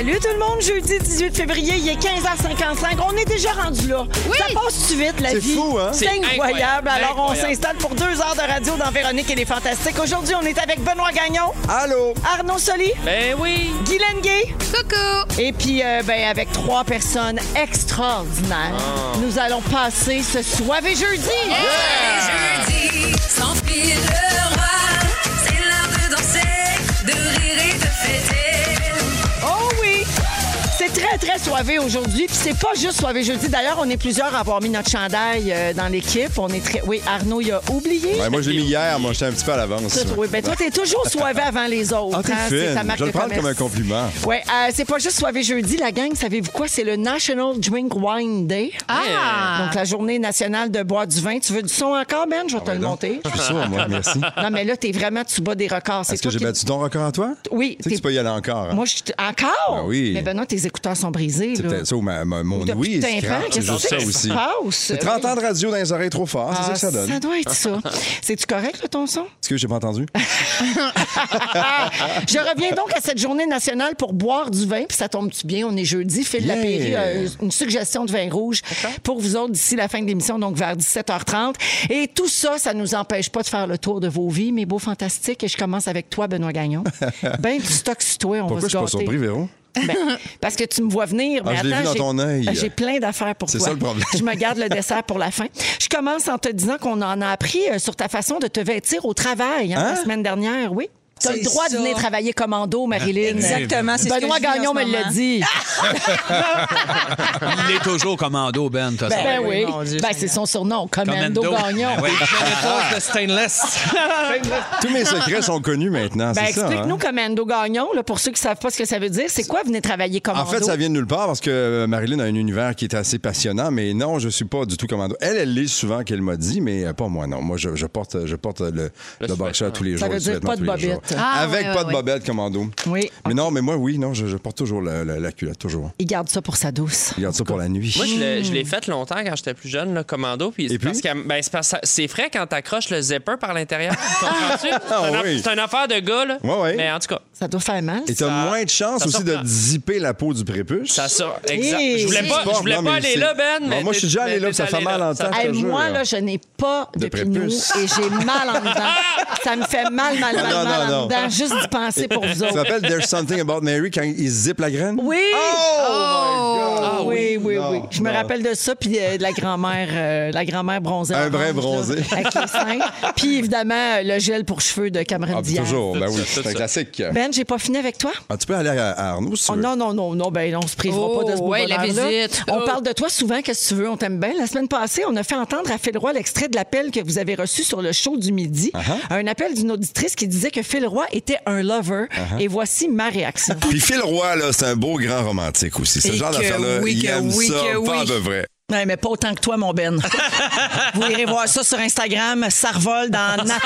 Salut tout le monde, jeudi 18 février, il est 15h55. On est déjà rendu là. Ça passe-tu vite, la C'est vie? fou, hein? C'est C'est incroyable. incroyable. Alors, on s'installe pour deux heures de radio dans Véronique et les Fantastiques. Aujourd'hui, on est avec Benoît Gagnon, Allô? Arnaud Soli, Ben oui. Guylaine Gay Coucou! et puis euh, ben, avec trois personnes extraordinaires. Ah. Nous allons passer ce soirée jeudi. Jeudi, sans fil très, soivé aujourd'hui. Puis c'est pas juste soivé jeudi. D'ailleurs, on est plusieurs à avoir mis notre chandail euh, dans l'équipe. On est très... Oui, Arnaud, il a oublié. Ouais, moi, j'ai mis hier. Moi, j'étais un petit peu à l'avance. Tout, oui, ben toi, t'es toujours soivé avant les autres. Ah, t'es hein, c'est fine. ta marque Je vais de le prendre comme un commerce. compliment. Oui, euh, c'est pas juste soivé jeudi, la gang. Savez-vous quoi? C'est le National Drink Wine Day. Ah! Donc, la journée nationale de boire du vin. Tu veux du son encore, Ben? Je vais te le monter. Je suis sûr, moi, merci. Non, mais là, t'es vraiment, tu bats des records. C'est Est-ce que toi j'ai qui- battu ton record à toi? Oui. Tu sais que tu peux y aller encore. hein? Moi, je... Encore? Ben oui. Mais Benoît, tes écouteurs sont brisés. C'est peut-être ça ou ma- ma- mon ouïe est C'est juste ça aussi. C'est 30 ans de radio dans les oreilles trop fort. C'est ça Ah, que ça donne. Ça doit être ça. C'est-tu correct, là, ton son? Est-ce que j'ai pas entendu? Je reviens donc à cette journée nationale pour boire du vin. Puis ça tombe-tu bien? On est jeudi. Phil Yeah. Lapéry a une suggestion de vin rouge pour vous autres d'ici la fin de l'émission, donc vers 17h30. Et tout ça, ça nous empêche pas de faire le tour de vos vies, mes beaux fantastiques. Et je commence avec toi, Benoît Gagnon. ben du stock toi, on Pourquoi va je se suis pas surpris, Véro? Ben, parce que tu me vois venir. Ah, mais je attends, vu dans j'ai- ton œil. J'ai plein d'affaires pour C'est toi. ça, le problème. Je me garde le dessert pour la fin. Je commence en te disant qu'on en a appris euh, sur ta façon de te vêtir au travail hein, Hein? la semaine dernière, oui. Tu as le droit de ça. venir travailler commando, Marilyn. Exactement, c'est ce que Benoît vis en Gagnon ce me l'a dit. Il est toujours commando, Ben, de toute façon. Ben oui. Ben, c'est son surnom, Commando, Commando. Gagnon. Ben oui. De stainless. Tous mes secrets sont connus maintenant, Ben, ça. explique-nous hein? Commando Gagnon, là, pour ceux qui ne savent pas ce que ça veut dire. C'est quoi venir travailler commando? En fait, ça vient de nulle part parce que euh, Marilyn a un univers qui est assez passionnant, mais non, je suis pas du tout commando. Elle, elle l'est souvent qu'elle m'a dit, mais euh, pas moi, non. Moi, je, je porte, je porte le, le, boxer tous les Ça jours. veut le dire pas de tous les jours. Bobette. Ah, Avec ouais, pas ouais, de ouais. bobette commando. Oui. Mais non, mais moi, oui, non, je, je porte toujours la, la- la culotte, toujours. Il garde ça pour sa douce. Regarde ça pour la nuit. Moi, je l'ai- je l'ai fait longtemps quand j'étais plus jeune, le commando. Puis Et c'est puis? parce que ben, c'est frais quand t'accroches le zipper par l'intérieur. C'est Ah un, oui. c'est une affaire de gars, là. Ouais, ouais. Mais en tout cas, Ça doit faire mal. Et t'as moins de chance aussi de zipper la peau du prépuce. ça sort. Exact. Je voulais c'est pas, je voulais non, pas aller là, Ben. Non, mais moi, je suis déjà allé là, ça fait mal en temps. Moi, là. je n'ai pas de, De et j'ai mal en dedans. Ça me fait mal, mal, mal, Non, mal non, en non. dedans, juste d'y penser pour vous Ça autres. s'appelle There's Something About Mary quand il zippe la graine? Oui! Oh! oui, oui, Non, oui. Je me non. rappelle de ça, puis euh, de la grand-mère, euh, la grand-mère bronzée. Un orange, brin là, bronzé. avec les seins. Puis évidemment, euh, le gel pour cheveux de Cameron Ah, Diaz. toujours, ben oui, c'est un classique. Ben, j'ai pas fini avec toi? Ah, tu peux aller à, à Arnaud si tu Oh, veux. non, non, non, non, ben on se privera Oh, pas de ce beau ouais, la bonheur-là. visite. On Oh. parle de toi souvent, qu'est-ce que tu veux, on t'aime bien. La semaine passée, on a fait entendre à Phil Roy l'extrait de l'appel que vous avez reçu sur le show du midi. Uh-huh. Un appel d'une auditrice qui disait que Phil Roy était un lover. Uh-huh. Et voici ma réaction. Puis Phil Roy, là, c'est un beau grand romantique aussi. Ce Et genre d'affaire-là, oui, il aime oui, ça, pas oui. de vrai. Ouais, mais pas autant que toi, mon Ben. Vous irez voir ça sur Instagram. Ça revole dans Nat.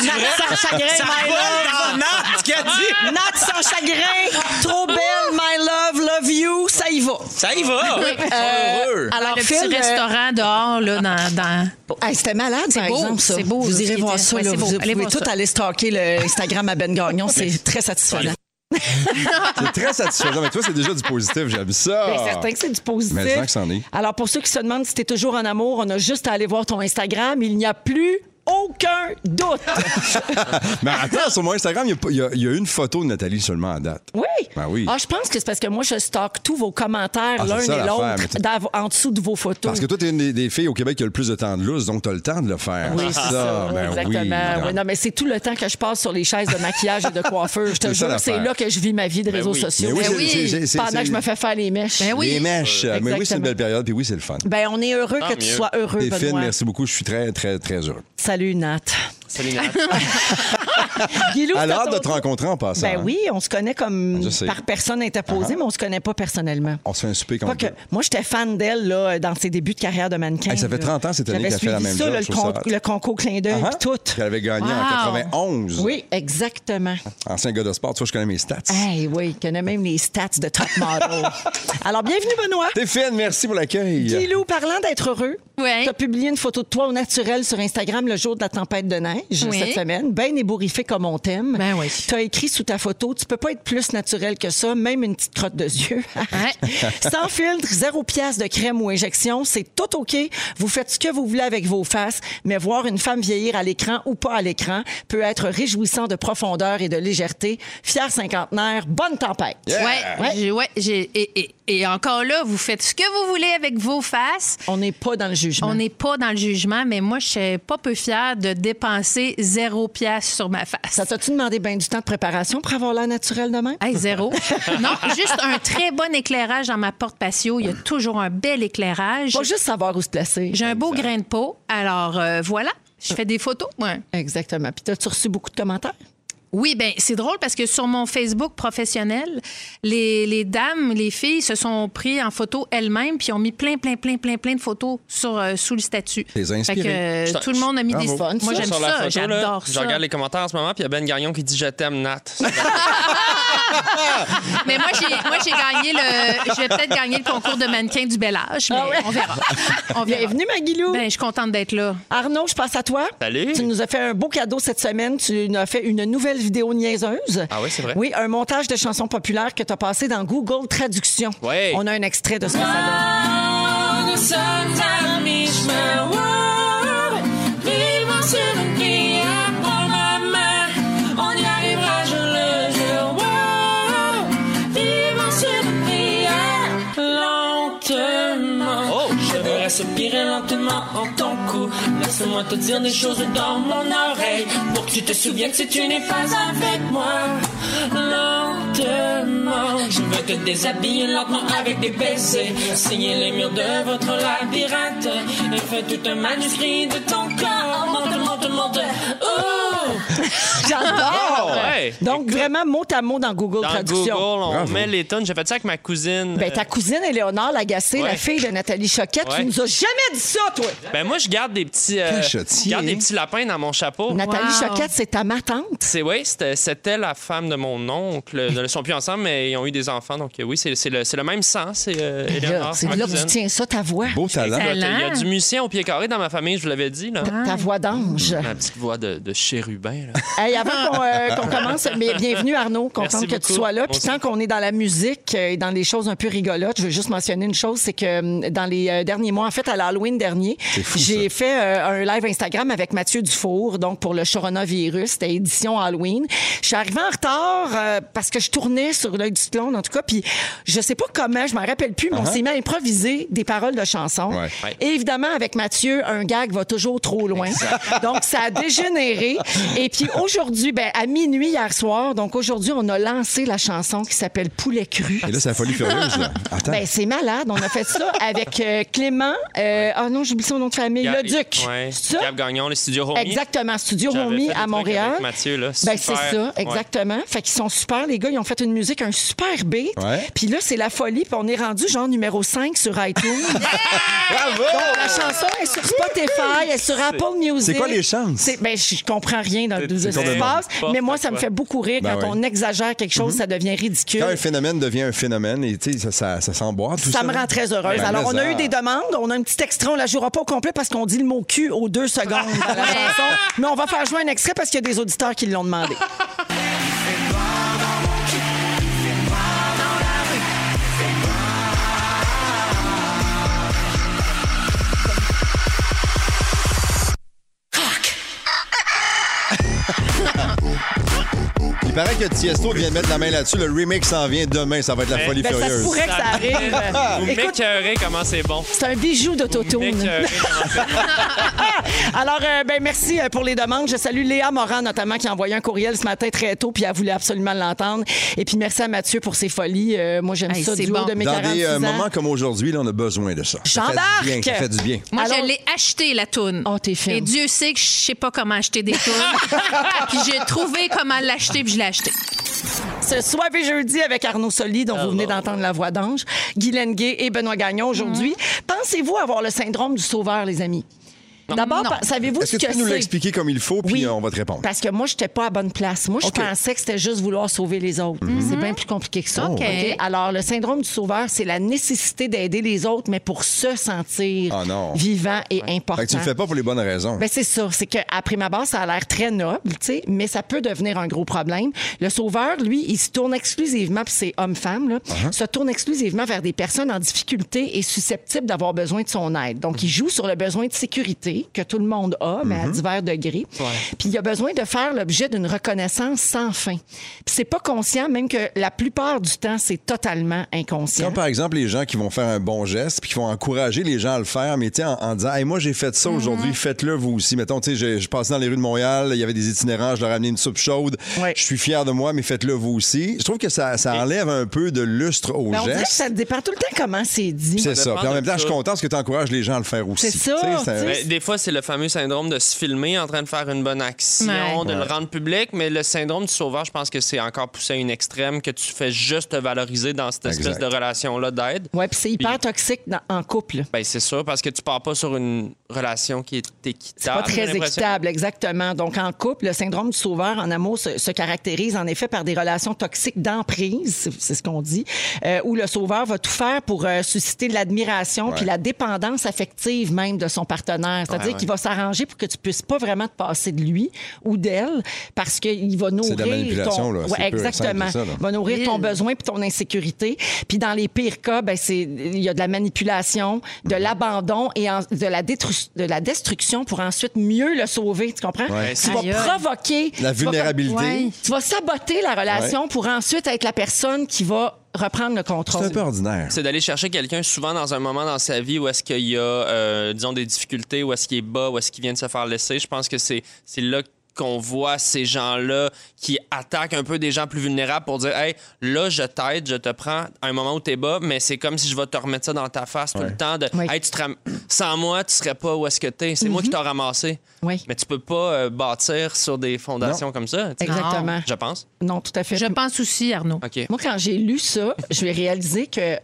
Nat sans chagrin, my love. Nat, dit? Nat sans chagrin. Trop belle, my love, love you. Ça y va. Ça y va. Euh, heureux. alors, le Phil, petit euh, restaurant dehors, là, dans. dans... Hey, C'était malade, par beau, exemple, ça. c'est beau, Vous irez voir ça. Ouais, là. c'est Vous beau. pouvez tout ça. aller stalker le Instagram à Ben Gagnon. C'est très satisfaisant. C'est très satisfaisant. Mais toi, c'est déjà du positif. J'aime ça. Bien certain que c'est du positif. Mais que c'en est. Alors, pour ceux qui se demandent si tu es toujours en amour, on a juste à aller voir ton Instagram. Il n'y a plus aucun doute. Mais attends, sur mon Instagram, il y a y, y une photo de Nathalie seulement à date. Oui. Ben oui. Ah, je pense que c'est parce que moi, je stocke tous vos commentaires Ah, l'un et l'autre en dessous de vos photos. Parce que toi, t'es une des, des filles au Québec qui a le plus de temps de lousse, donc t'as le temps de le faire. Oui, c'est ça. Ben exactement. oui. Oui, non, mais c'est tout le temps que je passe sur les chaises de maquillage et de coiffeur. Je te jure, c'est là que je vis ma vie de réseaux oui. sociaux. Mais oui, Ben Pendant que je me fais faire les mèches. Ben oui. Les mèches. Mais oui, c'est une belle période, puis oui, c'est le fun. Ben, on est heureux Tant que tu sois heureux, T'es fine, Benoît. merci beaucoup. Je suis très, très, très heureux. Salut, Nat. Salut, Nat. Guilou, À c'est l'heure ton de te rencontrer en passant. Ben hein. oui, on se connaît comme Je par personne interposée, mais on se connaît pas personnellement. On se fait un souper comme que, moi, j'étais fan d'elle là, dans ses débuts de carrière de mannequin. Hey, ça fait là. 30 ans cette année qu'elle fait la même ça, job, là, je le, ça con- hot. le concours clin d'œil, Ah, puis tout. Qu'elle avait gagné en Wow. 91. Oui, exactement. Ancien gars de sport, tu vois, je connais mes stats. Hey, oui, il connaît même les stats de Top Model. Alors, bienvenue, Benoît. T'es fine, merci pour l'accueil. Guilou, parlant d'être heureux, Ouais. tu as publié une photo de toi au naturel sur Instagram le jour de la tempête de neige Oui. cette semaine, bien ébouriffé horrifique comme on t'aime. Ben oui. Tu as écrit sous ta photo, tu peux pas être plus naturel que ça, même une petite crotte de yeux. Ouais. Sans filtre, zéro pièce de crème ou injection, c'est tout OK. Vous faites ce que vous voulez avec vos faces, mais voir une femme vieillir à l'écran ou pas à l'écran peut être réjouissant de profondeur et de légèreté. Fier cinquantenaire, bonne tempête. Ouais, j'ai- ouais, j'ai- et, et- et encore là, vous faites ce que vous voulez avec vos faces. On n'est pas dans le jugement. On n'est pas dans le jugement, mais moi, je suis pas peu fière de dépenser zéro pièce sur ma face. Ça t'a-tu demandé bien du temps de préparation pour avoir l'air naturel demain? Hey, zéro. non, juste un très bon éclairage dans ma porte patio. Il y a toujours un bel éclairage. Pas juste savoir où se placer. J'ai un beau grain de peau. Alors, euh, voilà. Je fais des photos, moi. Exactement. Puis t'as-tu reçu beaucoup de commentaires? Oui, ben c'est drôle parce que sur mon Facebook professionnel, les, les dames, les filles se sont pris en photo elles-mêmes puis ont mis plein, plein, plein, plein, plein de photos sur, euh, sous le statut. Les Fait que inspirés. euh, Je- tout le monde a mis des... Bravo. Fun, Moi, j'aime ça. J'adore je ça. regarde les commentaires en ce moment, puis il y a Ben Gagnon qui dit Je t'aime, Nat. Mais moi, j'ai, moi, j'ai gagné le... Je vais peut-être gagner le concours de mannequin du bel âge, mais Ah ouais? on verra. On verra. Bienvenue, Maguilou. Ben, je suis contente d'être là. Arnaud, je passe à toi. Salut. Tu nous as fait un beau cadeau cette semaine. Tu nous as fait une nouvelle vidéo niaiseuse. Ah oui, c'est vrai? Oui, un montage de chansons populaires que tu as passé dans Google Traduction. Ouais. On a un extrait de ce que ça donne. Lentement en ton cou. Laisse-moi te dire des choses dans mon oreille. Pour que tu te souviennes si tu n'es pas avec moi. Lentement. Je veux te déshabiller lentement avec des baisers. Signer les murs de votre labyrinthe. Et fais tout un manuscrit de ton corps. Monte, monte, monte. Oh! J'adore! Ouais. Donc, vraiment, mot à mot dans Google Dans Traduction. Google, on Bravo. met les tonnes. J'ai fait ça avec ma cousine. Ben, ta cousine Éléonore Lagacé, Ouais. la fille de Nathalie Choquette, tu Ouais. nous as jamais dit ça, toi! Ben moi, je garde des petits, euh, je garde des petits lapins dans mon chapeau. Nathalie Wow. Choquette, c'est ta ma tante. C'est oui, c'était c'était la femme de mon oncle. Ils ne sont plus ensemble, mais ils ont eu des enfants. Donc euh, oui, c'est c'est le, c'est le même sang. C'est euh, Là, Éléonore, C'est ma là que tu tiens ça, ta voix. Beau talent. Il y a du musicien au pied carré dans ma famille, je vous l'avais dit. Là. Ta voix d'ange. Ma petite voix de, de chérubin. Là. Hey, avant qu'on euh, qu'on commence, mais bienvenue Arnaud, contente que tu sois là. Puis tant qu'on est dans la musique euh, et dans les choses un peu rigolotes, je veux juste mentionner une chose, c'est que hum, dans les euh, derniers mois, en fait à l'Halloween dernier, j'ai fait euh, un live Instagram avec Mathieu Dufour, donc pour le coronavirus, c'était édition Halloween. Je suis arrivée en retard euh, parce que je tournais sur l'œil du cyclone en tout cas, puis je sais pas comment, je m'en rappelle plus, mais on s'est mis à improviser des paroles de chansons. Ouais. Ouais. Et évidemment, avec Mathieu, un gag va toujours trop loin. Donc, ça a dégénéré. Et puis aujourd'hui, ben, à minuit hier soir, donc aujourd'hui, on a lancé la chanson qui s'appelle Poulet cru. Et là, c'est la folie furieuse. Là. Attends. Ben, c'est malade. On a fait ça avec euh, Clément. euh, Ah non, j'oublie son nom de famille. Gab- Le Duc. Ouais. C'est ça? Gab Gagnon, le studio Homie. Exactement. Studio des à Montréal. avec Mathieu, là. Ben, c'est ça, Ouais. exactement. Fait qu'ils sont super, les gars. Ils ont fait une musique, un super beat. Ouais. Puis là, c'est la folie. Puis on est rendu genre numéro 5 sur iTunes. Bravo! Donc, la chanson est sur Spotify, elle est sur Apple Music. C'est quoi les chances? Ben, je comprends rien dans de ce qui c'est se passe, mais moi, ça me fait beaucoup rire Ben quand oui. on exagère quelque chose, ça devient ridicule. Quand un phénomène devient un phénomène, et tu sais, ça, ça, ça s'emboîte, ça. Ça me rend très heureuse. Ben, Alors, on a eu des demandes. On a un petit extrait. On la jouera pas au complet parce qu'on dit le mot cul aux deux secondes dans la chanson. Mais on va faire jouer un extrait parce qu'il y a des auditeurs qui l'ont demandé. Il paraît que Tiesto vient de mettre la main là-dessus. Le remake s'en vient demain. Ça va être la Ben, folie Ben, ça se furieuse. pourrait que ça arrive. Vous Écoute, m'écœurez comment c'est bon. c'est un bijou Vous d'autotune. m'écœurez comment c'est bon. Alors, euh, ben, merci euh, pour les demandes. Je salue Léa Morin, notamment, qui a envoyé un courriel ce matin très tôt, puis elle voulait absolument l'entendre. Et puis, merci à Mathieu pour ses folies. Euh, moi, j'aime Hey, ça c'est du haut bon. de mes Dans 46 des euh, ans. moments comme aujourd'hui, là, on a besoin de ça. Jean ça fait du bien. Ça fait du bien. Moi, Alors- je l'ai acheté, la toune. Oh, t'es fine. Et Dieu sait que je sais pas comment acheter des tounes. puis j'ai trouvé comment l'acheter, puis je l'ai acheté. Ce soir et jeudi avec Arnaud Soli, dont vous venez d'entendre la voix d'ange, Guy Lenguet et Benoît Gagnon aujourd'hui. Mm-hmm. Pensez-vous avoir le syndrome du sauveur, les amis? D'abord, savez-vous Est-ce ce que tu que peux nous l'expliquer comme il faut, puis Oui. euh, on va te répondre? Parce que moi, je n'étais pas à bonne place. Moi, je pensais que c'était juste vouloir sauver les autres. C'est bien plus compliqué que ça. OK. Alors, le syndrome du sauveur, c'est la nécessité d'aider les autres, mais pour se sentir Ah non. vivant et important. Fait que tu le fais pas pour les bonnes raisons. Ben, c'est ça. C'est qu'à prime abord, ça a l'air très noble, tu sais, mais ça peut devenir un gros problème. Le sauveur, lui, il se tourne exclusivement, puis c'est homme-femme, là, Uh-huh. se tourne exclusivement vers des personnes en difficulté et susceptibles d'avoir besoin de son aide. Donc, il joue sur le besoin de sécurité que tout le monde a, mais à Mm-hmm. divers degrés. Puis, il a besoin de faire l'objet d'une reconnaissance sans fin. Puis, c'est pas conscient, même que la plupart du temps, c'est totalement inconscient. Comme par exemple les gens qui vont faire un bon geste puis qui vont encourager les gens à le faire, mais tu sais, en, en disant hey, moi j'ai fait ça aujourd'hui, faites-le vous aussi. Mettons, tu sais, je, passais dans les rues de Montréal, il y avait des itinérants, je leur ai amené une soupe chaude. Ouais. Je suis fier de moi, mais faites-le vous aussi. Je trouve que ça, ça enlève un peu de lustre au Ben, on dirait que geste. ça dépend tout le temps comment c'est dit. C'est ça. Puis en même temps, je suis ça. content parce que tu encourages les gens à le faire aussi. C'est ça, sais. Ben, des fois, c'est le fameux syndrome de se filmer en train de faire une bonne action, Ouais. de le rendre public, mais le syndrome du sauveur, je pense que c'est encore poussé à une extrême que tu fais juste te valoriser dans cette espèce Exact. de relation-là d'aide. Oui, puis c'est hyper toxique dans- en couple. Ben, c'est sûr, parce que tu pars pas sur une relation qui est équitable. C'est pas très équitable, exactement. Donc, en couple, le syndrome du sauveur en amour se, se caractérise en effet par des relations toxiques d'emprise, c'est- ce qu'on dit, euh, où le sauveur va tout faire pour euh, susciter de l'admiration puis la dépendance affective même de son partenaire. C'est-à-dire Ouais, ouais. qu'il va s'arranger pour que tu puisses pas vraiment te passer de lui ou d'elle parce qu'il va nourrir de la manipulation, ton... là. Exactement. c'est ça, là. Il va nourrir ton Il- besoin puis ton insécurité. Puis dans les pires cas, ben c'est il y a de la manipulation, de Mhm. l'abandon et en- de la détru- de la destruction pour ensuite mieux le sauver, tu comprends? Ouais. Tu vas provoquer La tu vas- vulnérabilité. Ouais. Tu vas saboter la relation pour ensuite être la personne qui va reprendre le C'est contrôle. un peu ordinaire. C'est d'aller chercher quelqu'un souvent dans un moment dans sa vie où est-ce qu'il y a, euh, disons, des difficultés, où est-ce qu'il est bas, où est-ce qu'il vient de se faire laisser. Je pense que c'est c'est là qu'on voit ces gens-là qui attaquent un peu des gens plus vulnérables pour dire Hey, là, je t'aide, je te prends à un moment où t'es bas, mais c'est comme si je vais te remettre ça dans ta face tout le temps. De, Oui. Hey, tu te ram- Sans moi, tu serais pas où est-ce que t'es. C'est moi qui t'ai ramassé. Oui. Mais tu peux pas euh, bâtir sur des fondations comme ça. Exactement. Je pense. Non, tout à fait. Je pense aussi, Arnaud. OK. Moi, quand j'ai lu ça, je vais réaliser que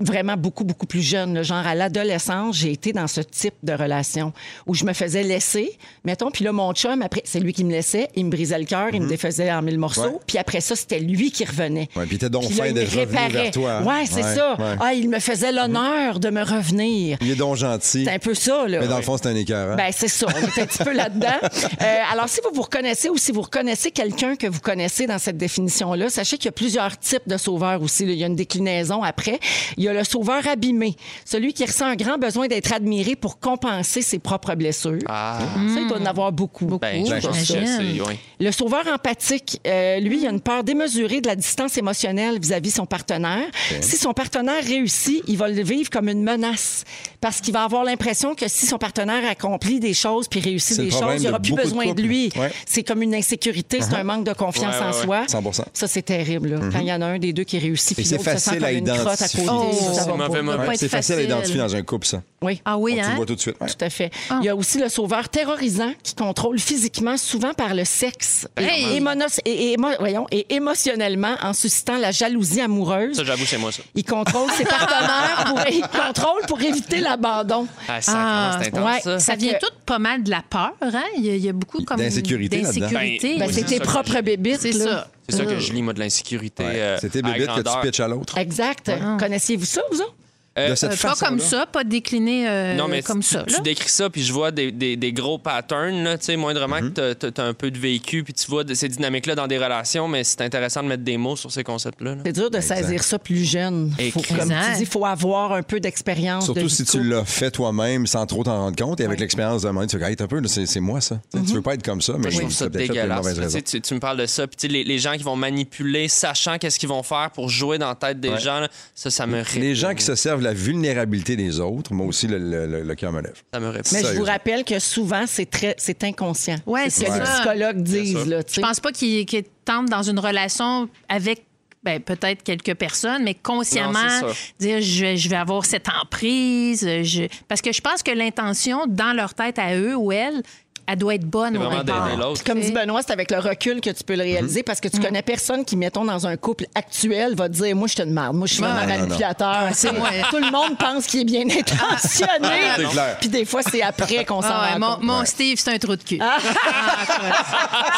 vraiment beaucoup, beaucoup plus jeune, là, genre à l'adolescence, j'ai été dans ce type de relation où je me faisais laisser, mettons, puis là, mon chum, après, c'est lui qui me laissait, il me brisait le cœur, il me défaisait en mille morceaux, Mhm. Puis après ça, c'était lui qui revenait. Ouais, puis t'es donc fin d'être revenu vers toi. Ouais, c'est Ouais, ça. ouais. Ah, il me faisait l'honneur de me revenir. Il est donc gentil. C'est un peu ça, là. Mais dans le fond, c'est un écœur. hein? Ben, c'est ça. On est un petit peu là-dedans. Euh, alors, si vous vous reconnaissez ou si vous reconnaissez quelqu'un que vous connaissez dans cette définition-là, sachez qu'il y a plusieurs types de sauveurs aussi. là. Il y a une déclinaison après. Il y a le sauveur abîmé, celui qui ressent un grand besoin d'être admiré pour compenser ses propres blessures. Ah. Ça, il doit en avoir beaucoup. Ben, j'imagine. c'est. oui. Le sauveur empathique, euh, lui, il a une peur démesurée de la distance émotionnelle vis-à-vis son partenaire. Si son partenaire réussit, il va le vivre comme une menace parce qu'il va avoir l'impression que si son partenaire accomplit des choses puis réussit des choses, il n'y aura de plus beaucoup de besoin de, lui. Ouais. C'est comme une insécurité, c'est un manque de confiance Ouais, ouais, en soi. 100%. Ça, c'est terrible. là. Quand il y en a un des deux qui réussit puis l'autre se sent facile comme à une crotte à côté. Oh, ça, c'est mauvais facile à identifier dans un couple, ça. Oui. Ah oui, Tu le hein? vois tout de suite. ouais. Tout à fait. Il y a aussi le sauveur terrorisant qui contrôle physiquement, souvent par le sexe, et, Hey! émono- et- et émo- voyons, et émotionnellement en suscitant la jalousie amoureuse. Ça, j'avoue, c'est moi, ça. Il contrôle ses partenaires pour, il contrôle pour éviter l'abandon. Ah, intense, ouais. ça. Ça vient que- tout pas mal de la peur, hein? Il y a, il y a beaucoup comme D'insécurité là-dedans. d'insécurité. Ben, Ben, c'est tes propres bébites. C'est là. ça. C'est ça que je lis, moi, de l'insécurité. Ouais. euh, C'était à bébé que tu pitches à l'autre. Exact. Connaissiez-vous ça, vous autres? Euh, De cette Euh, pas façon comme ça, pas décliné euh, non, mais comme tu, ça. tu là. décris ça, puis je vois des, des- des gros patterns, là, tu sais, moindrement Mhm. que tu as, un peu de vécu, puis tu vois de ces dynamiques-là dans des relations, mais c'est intéressant de mettre des mots sur ces concepts-là. là. C'est dur de saisir ça plus jeune. Faut, comme tu dis, il faut avoir un peu d'expérience. de Surtout si de tu l'as fait toi-même sans trop t'en rendre compte et avec l'expérience d'un moment, tu fais Hey, un peu, c'est moi ça. Tu sais, Tu veux pas être comme ça, mais je trouve ça l'as peut-être fait pour une dégueulasse. mauvaise Tu, tu, me parles de ça, puis les, les gens qui vont manipuler, sachant qu'est-ce qu'ils vont faire pour jouer dans la tête des Ouais. gens, là, ça, ça me Les gens qui se servent la vulnérabilité des autres, moi aussi, le, le- le- le cœur me lève. Ça me répugne. Mais je vous rappelle que souvent, c'est très, c'est inconscient. Ouais, c'est ce que les psychologues disent. Là. Je pense pas qu'il qu'il tente dans une relation avec ben, peut-être quelques personnes, mais consciemment Non, dire je vais, je vais avoir cette emprise. Je... Parce que je pense que l'intention dans leur tête à eux ou elles elle doit être bonne au départ. Comme dit Benoît, c'est avec le recul que tu peux le réaliser parce que tu connais personne qui, mettons, dans un couple actuel, va te dire Moi, je te demande. Moi, je suis vraiment Ouais. manipulateur. C'est- Tout le monde pense qu'il est bien intentionné. C'est clair. Puis des fois, c'est après qu'on s'en Ah ouais, rend mon, compte. mon Steve, c'est un trou de cul. Ah,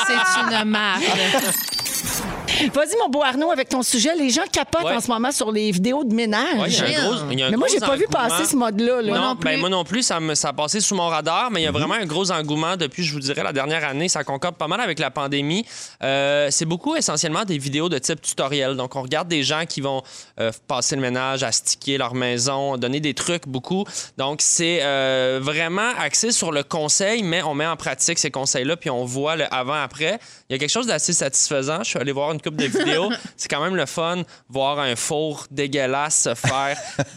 c'est une marque. Vas-y, mon beau Arnaud, avec ton sujet. Les gens capotent Ouais. en ce moment sur les vidéos de ménage. Ouais, il y a un gros, il y a un Mais moi, j'ai pas vu passer ce mode-là. là. non, non ben, moi non plus, ça, me, ça a passé sous mon radar, mais il y a vraiment un gros engouement depuis, je vous dirais, la dernière année. Ça concorde pas mal avec la pandémie. Euh, c'est beaucoup essentiellement des vidéos de type tutoriel. Donc, on regarde des gens qui vont euh, passer le ménage, astiquer leur maison, donner des trucs beaucoup. Donc, c'est euh, vraiment axé sur le conseil, mais on met en pratique ces conseils-là, puis on voit le avant-après. Il y a quelque chose d'assez satisfaisant. Je suis allé voir une couple de vidéos. c'est quand même le fun, voir un four dégueulasse se faire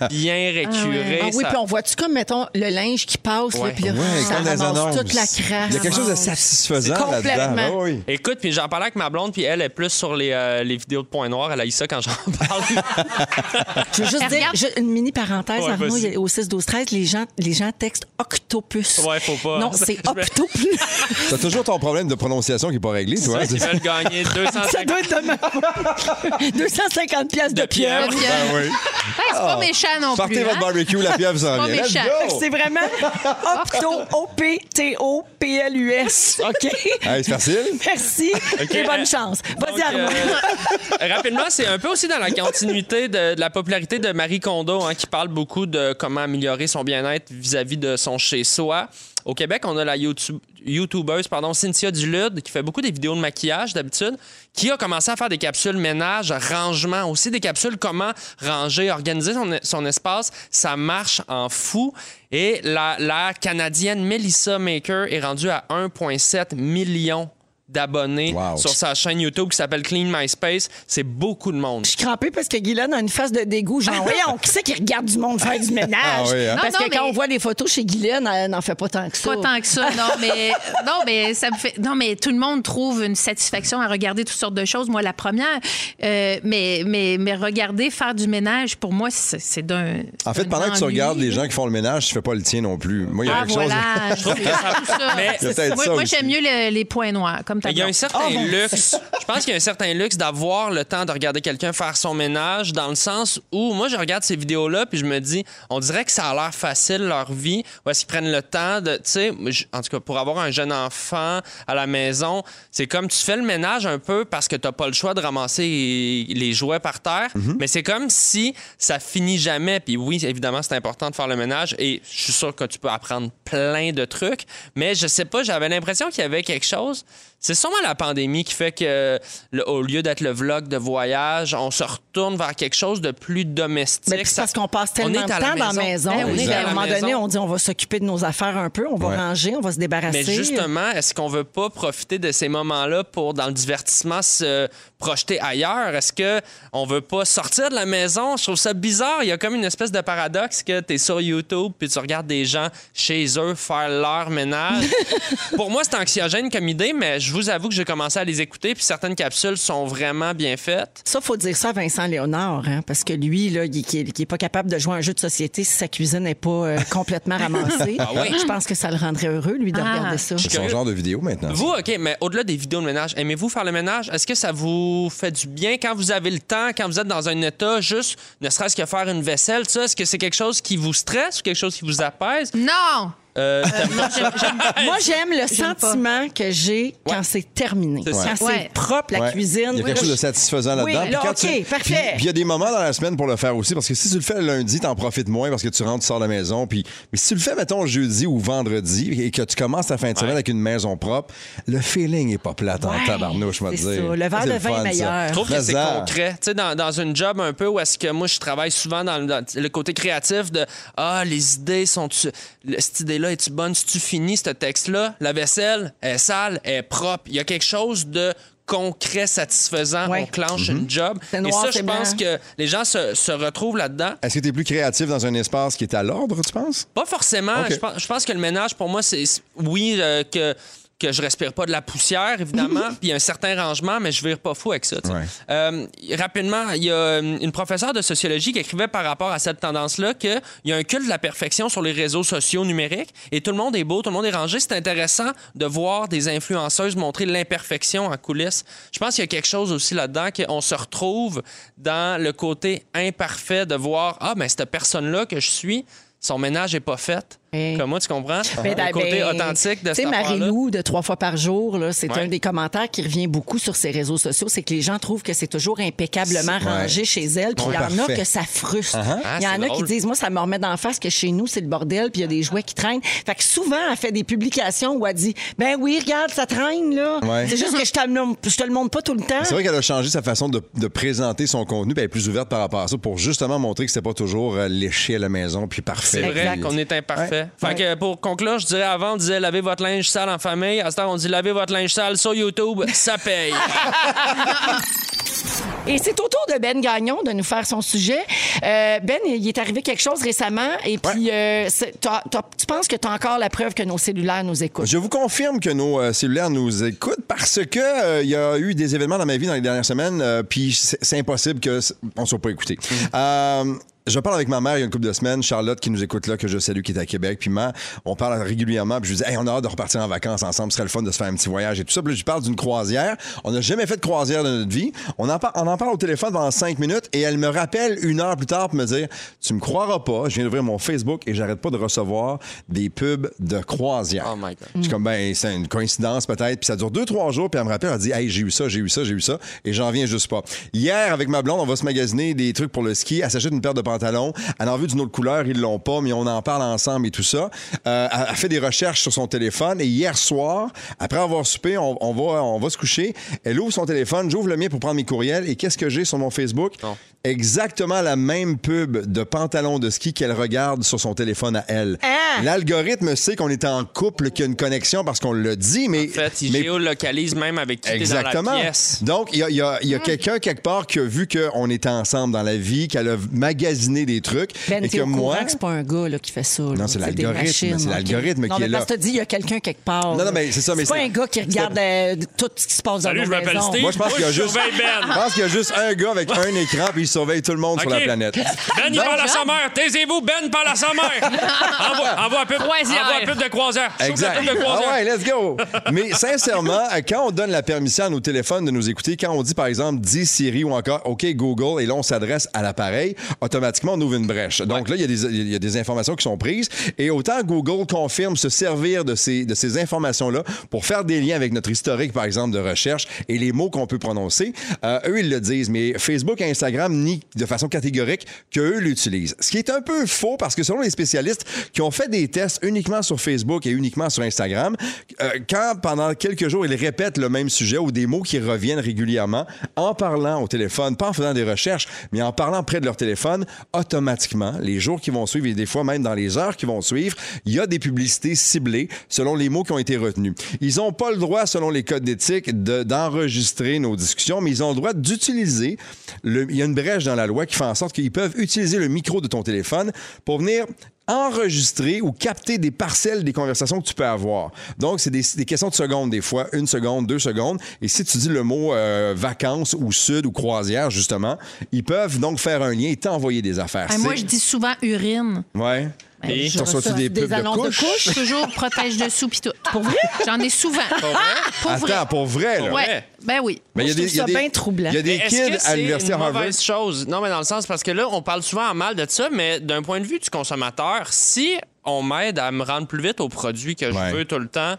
bien récurer. Ah oui, Ça- puis on voit-tu comme, mettons, le linge qui passe, là, Ouais. puis là, Ouais, ça ramasse toute la crasse. Il y a quelque chose de satisfaisant Complètement. là-dedans. Ah oui. Écoute, puis j'en parlais avec ma blonde, puis elle est plus sur les, euh, les vidéos de points noirs. Elle a eu ça quand j'en parle. Je veux juste dire, je- une mini parenthèse, Ouais, Arnaud, il au 6 12 13 les gens, les gens textent octopus. Ouais, faut pas. Non, c'est octopus. T'as toujours ton problème de prononciation qui n'est pas réglé, toi. Ils veulent gagner 250 Ça doit être de 250 pièces de, De pieuvre. oui. Ben, c'est pas méchant non Partez plus. votre hein? barbecue, la pieuvre s'en Pas vient. C'est vraiment octo, O-P-T-O-P-L-U-S. OK? Hey, c'est facile. Merci et bonne chance. Vas-y, Arnaud. euh, rapidement, c'est un peu aussi dans la continuité de, de la popularité de Marie Kondo, hein, qui parle beaucoup de comment améliorer son bien-être vis-à-vis de son chez-soi. Au Québec, on a la YouTube, YouTubeuse pardon, Cynthia Dulude, qui fait beaucoup des vidéos de maquillage d'habitude, qui a commencé à faire des capsules ménage, rangement, aussi des capsules comment ranger, organiser son, espace. Ça marche en fou. Et la, la Canadienne Melissa Maker est rendue à 1,7 million d'abonnés Wow. sur sa chaîne YouTube qui s'appelle Clean My Space. C'est beaucoup de monde. Je suis crampée parce que Guylaine a une face de dégoût. Genre, voyons, qui c'est qui regarde du monde faire du ménage? Ah oui, hein? Parce Non, non, que quand mais- on voit les photos chez Guylaine, elle n'en fait pas tant que ça. Pas tant que ça, non, mais non, mais ça me fait. Non, mais tout le monde trouve une satisfaction à regarder toutes sortes de choses. Moi, la première, euh, mais, mais, mais regarder faire du ménage, pour moi, c'est d'un. En fait, pendant que tu regardes les gens qui font le ménage, tu fais pas le tien non plus. Moi, il y a Ah, quelque chose. voilà. trouve que ça-. Mais- moi, moi, j'aime mieux le- les points noirs, comme ta Il y a un certain Ah, bon. luxe. Je pense qu'il y a un certain luxe d'avoir le temps de regarder quelqu'un faire son ménage, dans le sens où moi, je regarde ces vidéos-là, puis je me dis, on dirait que ça a l'air facile leur vie, ou est-ce qu'ils prennent le temps de, tu sais, en tout cas, pour avoir un jeune enfant à la maison, c'est comme tu fais le ménage un peu parce que t'as pas le choix de ramasser les jouets par terre, Mhm. mais c'est comme si ça finit jamais. Puis oui, évidemment, c'est important de faire le ménage, et je suis sûr que tu peux apprendre plein de trucs, mais je sais pas, j'avais l'impression qu'il y avait quelque chose. C'est sûrement la pandémie qui fait que, le- au lieu d'être le vlog de voyage, on se retourne vers quelque chose de plus domestique. Mais puis c'est parce qu'on passe tellement de temps dans la maison. Ben à un moment donné, on dit on va s'occuper de nos affaires un peu, on va Ouais. ranger, on va se débarrasser. Mais justement, est-ce qu'on veut pas profiter de ces moments-là pour, dans le divertissement, se projeter ailleurs? Est-ce que on veut pas sortir de la maison? Je trouve ça bizarre. Il y a comme une espèce de paradoxe que tu es sur YouTube puis tu regardes des gens chez eux faire leur ménage. pour moi, c'est anxiogène comme idée, mais je vous avoue que j'ai commencé à les écouter puis certaines capsules sont vraiment bien faites. Ça, faut dire ça à Vincent Léonard, hein, parce que lui, là, il, qui est, qui est pas capable de jouer à un jeu de société si sa cuisine n'est pas euh, complètement ramassée. Ah oui? Je pense que ça le rendrait heureux, lui, de Ah. regarder ça. C'est son genre de vidéo maintenant. Vous, OK, mais au-delà des vidéos de ménage, aimez-vous faire le ménage? Est-ce que ça vous fait du bien quand vous avez le temps, quand vous êtes dans un état, juste ne serait-ce que faire une vaisselle, ça? Est-ce que c'est quelque chose qui vous stresse ou quelque chose qui vous apaise? Non! Euh, Non, j'aime- j'aime- Moi, j'aime le J'aime pas. sentiment que j'ai quand c'est terminé. C'est Quand c'est propre, la Ouais. cuisine. Il y a quelque chose de satisfaisant Oui, là-dedans. là, quand OK, tu- parfait. Puis puis il y a des moments dans la semaine pour le faire aussi, parce que si tu le fais le lundi, t'en profites moins parce que tu rentres, tu sors de la maison. Puis, mais si tu le fais, mettons, jeudi ou vendredi et que tu commences ta fin de semaine avec une maison propre, le feeling est pas plate en Ouais, tabarnouche, je vais te c'est dire. ça. Le verre de vin fun, ça. meilleur. Je trouve que c'est concret. Tu sais, dans, dans une job un peu où est-ce que moi, je travaille souvent dans, le- dans le côté créatif de Ah, les idées sont-tu. le- Cette idée-là, es-tu bonne? Si tu finis ce texte-là, la vaisselle est sale, est propre. Il y a quelque chose de concret, satisfaisant. Ouais. On clenche Mhm. une job. Et ça, je pense que les gens se, se retrouvent là-dedans. Est-ce que tu es plus créatif dans un espace qui est à l'ordre, tu penses? Pas forcément. Je, pense, je pense que le ménage, pour moi, c'est c'est- oui euh, que que je respire pas de la poussière, évidemment, puis il y a un certain rangement, mais je vire pas fou avec ça. Ouais. Euh, rapidement, il y a euh, une professeure de sociologie qui écrivait par rapport à cette tendance-là qu'il y a un culte de la perfection sur les réseaux sociaux numériques et tout le monde est beau, tout le monde est rangé. C'est intéressant de voir des influenceuses montrer l'imperfection en coulisses. Je pense qu'il y a quelque chose aussi là-dedans qu'on se retrouve dans le côté imparfait de voir ah mais cette personne-là que je suis, son ménage est pas fait. Hey. Comme moi, tu comprends? Ben, le côté ben, authentique de Tu sais, cette. Marie-Lou, de trois fois par jour, là, c'est Ouais. un des commentaires qui revient beaucoup sur ses réseaux sociaux. C'est que les gens trouvent que c'est toujours impeccablement ouais. rangé chez elle. Puis il y en a que ça frustre. Ah, Il y en a qui disent, moi, ça me remet d'en face que chez nous, c'est le bordel, puis il y a des jouets qui traînent. Fait que souvent, elle fait des publications où elle dit, ben oui, regarde, ça traîne, là. Ouais. C'est juste que je te, le- je te le montre pas tout le temps. C'est vrai qu'elle a changé sa façon de, de présenter son contenu, puis elle est plus ouverte par rapport à ça pour justement montrer que c'était pas toujours euh, léché à la maison puis parfait. C'est vrai qu'on est imparfait. Ouais. Fait que pour conclure, je dirais avant, on disait lavez votre linge sale en famille. À ce temps, on dit lavez votre linge sale sur YouTube, ça paye. Et c'est au tour de Ben Gagnon de nous faire son sujet. Euh, ben, il est arrivé quelque chose récemment, et puis euh, c'est- t'as- t'as- tu penses que tu as encore la preuve que nos cellulaires nous écoutent? Je vous confirme que nos euh, cellulaires nous écoutent parce que euh, il y a eu des événements dans ma vie dans les dernières semaines, euh, puis c'est c'est impossible que c- on soit pas écouté. Euh, je parle avec ma mère il y a une couple de semaines, Charlotte qui nous écoute là, que je salue, qui est à Québec. Puis ma, on parle régulièrement. Puis je lui dis, hey, on a hâte de repartir en vacances ensemble. Ce serait le fun de se faire un petit voyage et tout ça. Puis là, je parle d'une croisière. On n'a jamais fait de croisière de notre vie. On en, par- on en parle au téléphone pendant cinq minutes et elle me rappelle une heure plus tard pour me dire, tu me croiras pas, je viens d'ouvrir mon Facebook et j'arrête pas de recevoir des pubs de croisière. Oh my God. Je suis comme, ben, c'est une coïncidence peut-être. Puis ça dure deux, trois jours. Puis elle me rappelle, elle dit, hey, j'ai eu ça, j'ai eu ça, j'ai eu ça. Et j'en viens juste pas. Hier, avec ma blonde, on va se magasiner des trucs pour le ski. Elle s'achète une paire de pantalons. Elle en veut d'une autre couleur, ils l'ont pas, mais on en parle ensemble et tout ça. Euh, elle, elle fait des recherches sur son téléphone. Et hier soir, après avoir soupé, on, on va, on va se coucher. Elle ouvre son téléphone, j'ouvre le mien pour prendre mes courriels. Et qu'est-ce que j'ai sur mon Facebook? Non. Exactement la même pub de pantalons de ski qu'elle regarde sur son téléphone à elle. Ah! L'algorithme sait qu'on est en couple, qu'il y a une connexion parce qu'on le dit, mais. En fait, il mais- géolocalise même avec qui t'es dans Exactement. la pièce. Donc, il y a, y a- y a quelqu'un quelque part qui a vu qu'on était ensemble dans la vie, qu'elle a magasiné des trucs. Ben, et que moi. c'est pas un gars là, qui fait ça. là. Non, c'est l'algorithme, c'est l'algorithme non, qui mais est parce là. que tu dis, il y a quelqu'un quelque part. Non, non, mais c'est ça, mais C'est pas un gars qui regarde euh, tout ce qui se passe dans Salut, je m'appelle. Steve. Moi, je pense qu'il y a juste. Ben. Je pense qu'il y a juste un gars avec un écran, puis il surveille tout le monde sur la planète. Ben, il Donc- parle à sa mère. Taisez-vous, Ben parle à sa mère. envoie, un peu, Croisière. envoie un peu de croisière. Exact. Ah ouais, let's go. Mais sincèrement, euh, quand on donne la permission à nos téléphones de nous écouter, quand on dit par exemple 10 Siri ou encore OK Google et là on s'adresse à l'appareil, automatiquement on ouvre une brèche. Donc là, il y, a des- il y a des informations qui sont prises et autant Google confirme se servir de ces, de ces informations-là pour faire des liens avec notre historique, par exemple, de recherche et les mots qu'on peut prononcer, euh, eux, ils le disent. Mais Facebook et Instagram nient de façon catégorique qu'eux l'utilisent. Ce qui est un peu faux parce que selon les spécialistes qui ont fait des tests uniquement sur Facebook et uniquement sur Instagram, euh, quand pendant quelques jours ils répètent le même sujet ou des mots qui reviennent régulièrement en parlant au téléphone, pas en faisant des recherches, mais en parlant près de leur téléphone, automatiquement, les jours qui vont suivre et des fois même dans les heures qui vont suivre, il y a des publicités ciblées selon les mots qui ont été retenus. Ils n'ont pas le droit, selon les codes d'éthique, de- d'enregistrer nos discussions, mais ils ont le droit d'utiliser. le- Il y a une brèche dans la loi qui fait en sorte qu'ils peuvent utiliser le micro de ton téléphone pour venir enregistrer ou capter des parcelles des conversations que tu peux avoir. Donc, c'est des, des questions de secondes, des fois, une seconde, deux secondes. Et si tu dis le mot euh, vacances ou sud ou croisière, justement, ils peuvent donc faire un lien et t'envoyer des affaires. Ah, moi, je dis souvent urine. Ouais. Et Je T'en reçois-tu reçois des pubs de annonces de couches? couches. Toujours protège dessous pis tout. Pour vrai? J'en ai souvent. Pour vrai? Attends, pour vrai, là. Ouais. Ben oui. Mais il y a je des, ça des- bien troublant. Il y a des kids à c'est l'université une Harvard. mauvaise chose? Non, mais dans le sens, parce que là, on parle souvent en mal de ça, mais d'un point de vue du consommateur, si on m'aide à me rendre plus vite aux produits que Ouais. je veux tout le temps,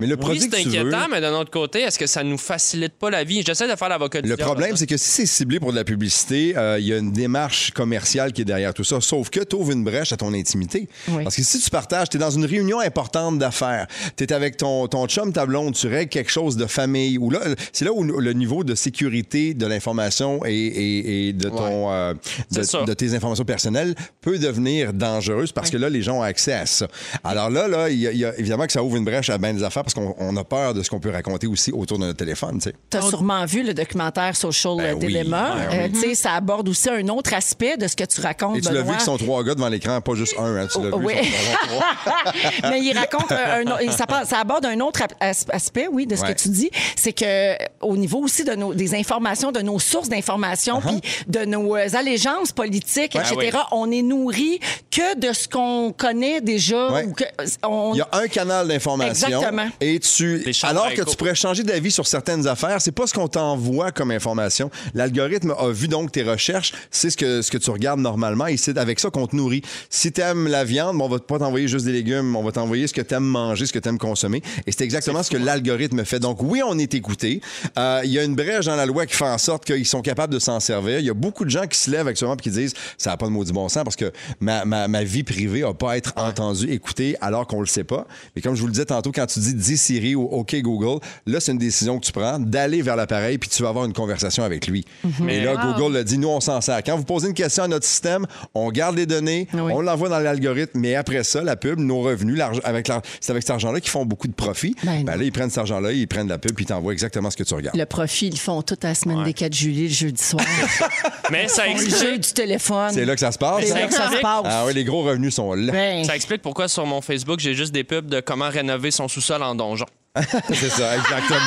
Mais le oui, produit c'est tu veux, inquiétant, mais d'un autre côté, est-ce que ça nous facilite pas la vie? J'essaie de faire l'avocat du Le problème, c'est que si c'est ciblé pour de la publicité, euh, il y a une démarche commerciale qui est derrière tout ça. Sauf que tu ouvres une brèche à ton intimité. Oui. Parce que si tu partages, tu es dans une réunion importante d'affaires, tu es avec ton, ton chum, ta blonde, tu règles quelque chose de famille, ou là, c'est là où le niveau de sécurité de l'information et, et- et de, ton, euh, de, C'est tes informations personnelles peut devenir dangereuse parce que là, les gens ont accès à ça. Alors là, là y, a- y a évidemment que ça ouvre une brèche à bien des affaires parce qu'on on a peur de ce qu'on peut raconter aussi autour de notre téléphone. tu as sûrement vu le documentaire Social Ben oui, Dilemma. ben Euh, tu sais, ça aborde aussi un autre aspect de ce que tu racontes. Et tu l'as vu qu'ils sont trois gars devant l'écran, pas juste un. hein, tu l'as Oh, vu. oui. Mais il raconte un, un autre- et ça, aborde un autre as- aspect, oui, de ce Ouais. que tu dis. C'est que euh, au niveau aussi de nos, des informations, de nos sources d'informations, puis de nos euh, allégeances politiques, Uh-huh. Ouais. etc., on est nourri que de ce qu'on connaît déjà. Ouais. ou que- on- Il y a un canal d'information. Exactement. Et tu, alors que tu pourrais changer d'avis sur certaines affaires, c'est pas ce qu'on t'envoie comme information. L'algorithme a vu donc tes recherches, c'est ce que, ce que tu regardes normalement et c'est avec ça qu'on te nourrit. Si tu aimes la viande, bon, on va pas t'envoyer juste des légumes, on va t'envoyer ce que tu aimes manger, ce que tu aimes consommer. Et c'est exactement ce que l'algorithme fait. Donc oui, on est écouté. Euh, Il y a une brèche dans la loi qui fait en sorte qu'ils sont capables de s'en servir. Il y a beaucoup de gens qui se lèvent actuellement et qui disent ça n'a pas de maudit bon sens parce que ma, ma, ma vie privée n'a pas à être entendue, écoutée alors qu'on le sait pas. Mais comme je vous le disais tantôt, quand tu dis dis Siri ou OK Google, là, c'est une décision que tu prends d'aller vers l'appareil puis tu vas avoir une conversation avec lui. Et là, Google le dit, nous, on s'en sert. Quand vous posez une question à notre système, on garde les données, Oui. on l'envoie dans l'algorithme, mais après ça, la pub, nos revenus, l'argent- avec c'est avec cet argent-là qu'ils font beaucoup de profit. Ben Ben là, ils prennent cet argent-là, ils prennent la pub puis ils t'envoient exactement ce que tu regardes. Le profit, ils le font toute la semaine des 4 juillet, le jeudi soir. Mais ça le jeu explique, du téléphone. C'est là que ça se passe. C'est là que ça se passe. Ah oui, les gros revenus sont là. Ben, ça explique pourquoi sur mon Facebook, j'ai juste des pubs de comment rénover son sous-sol en donjon. c'est ça, exactement.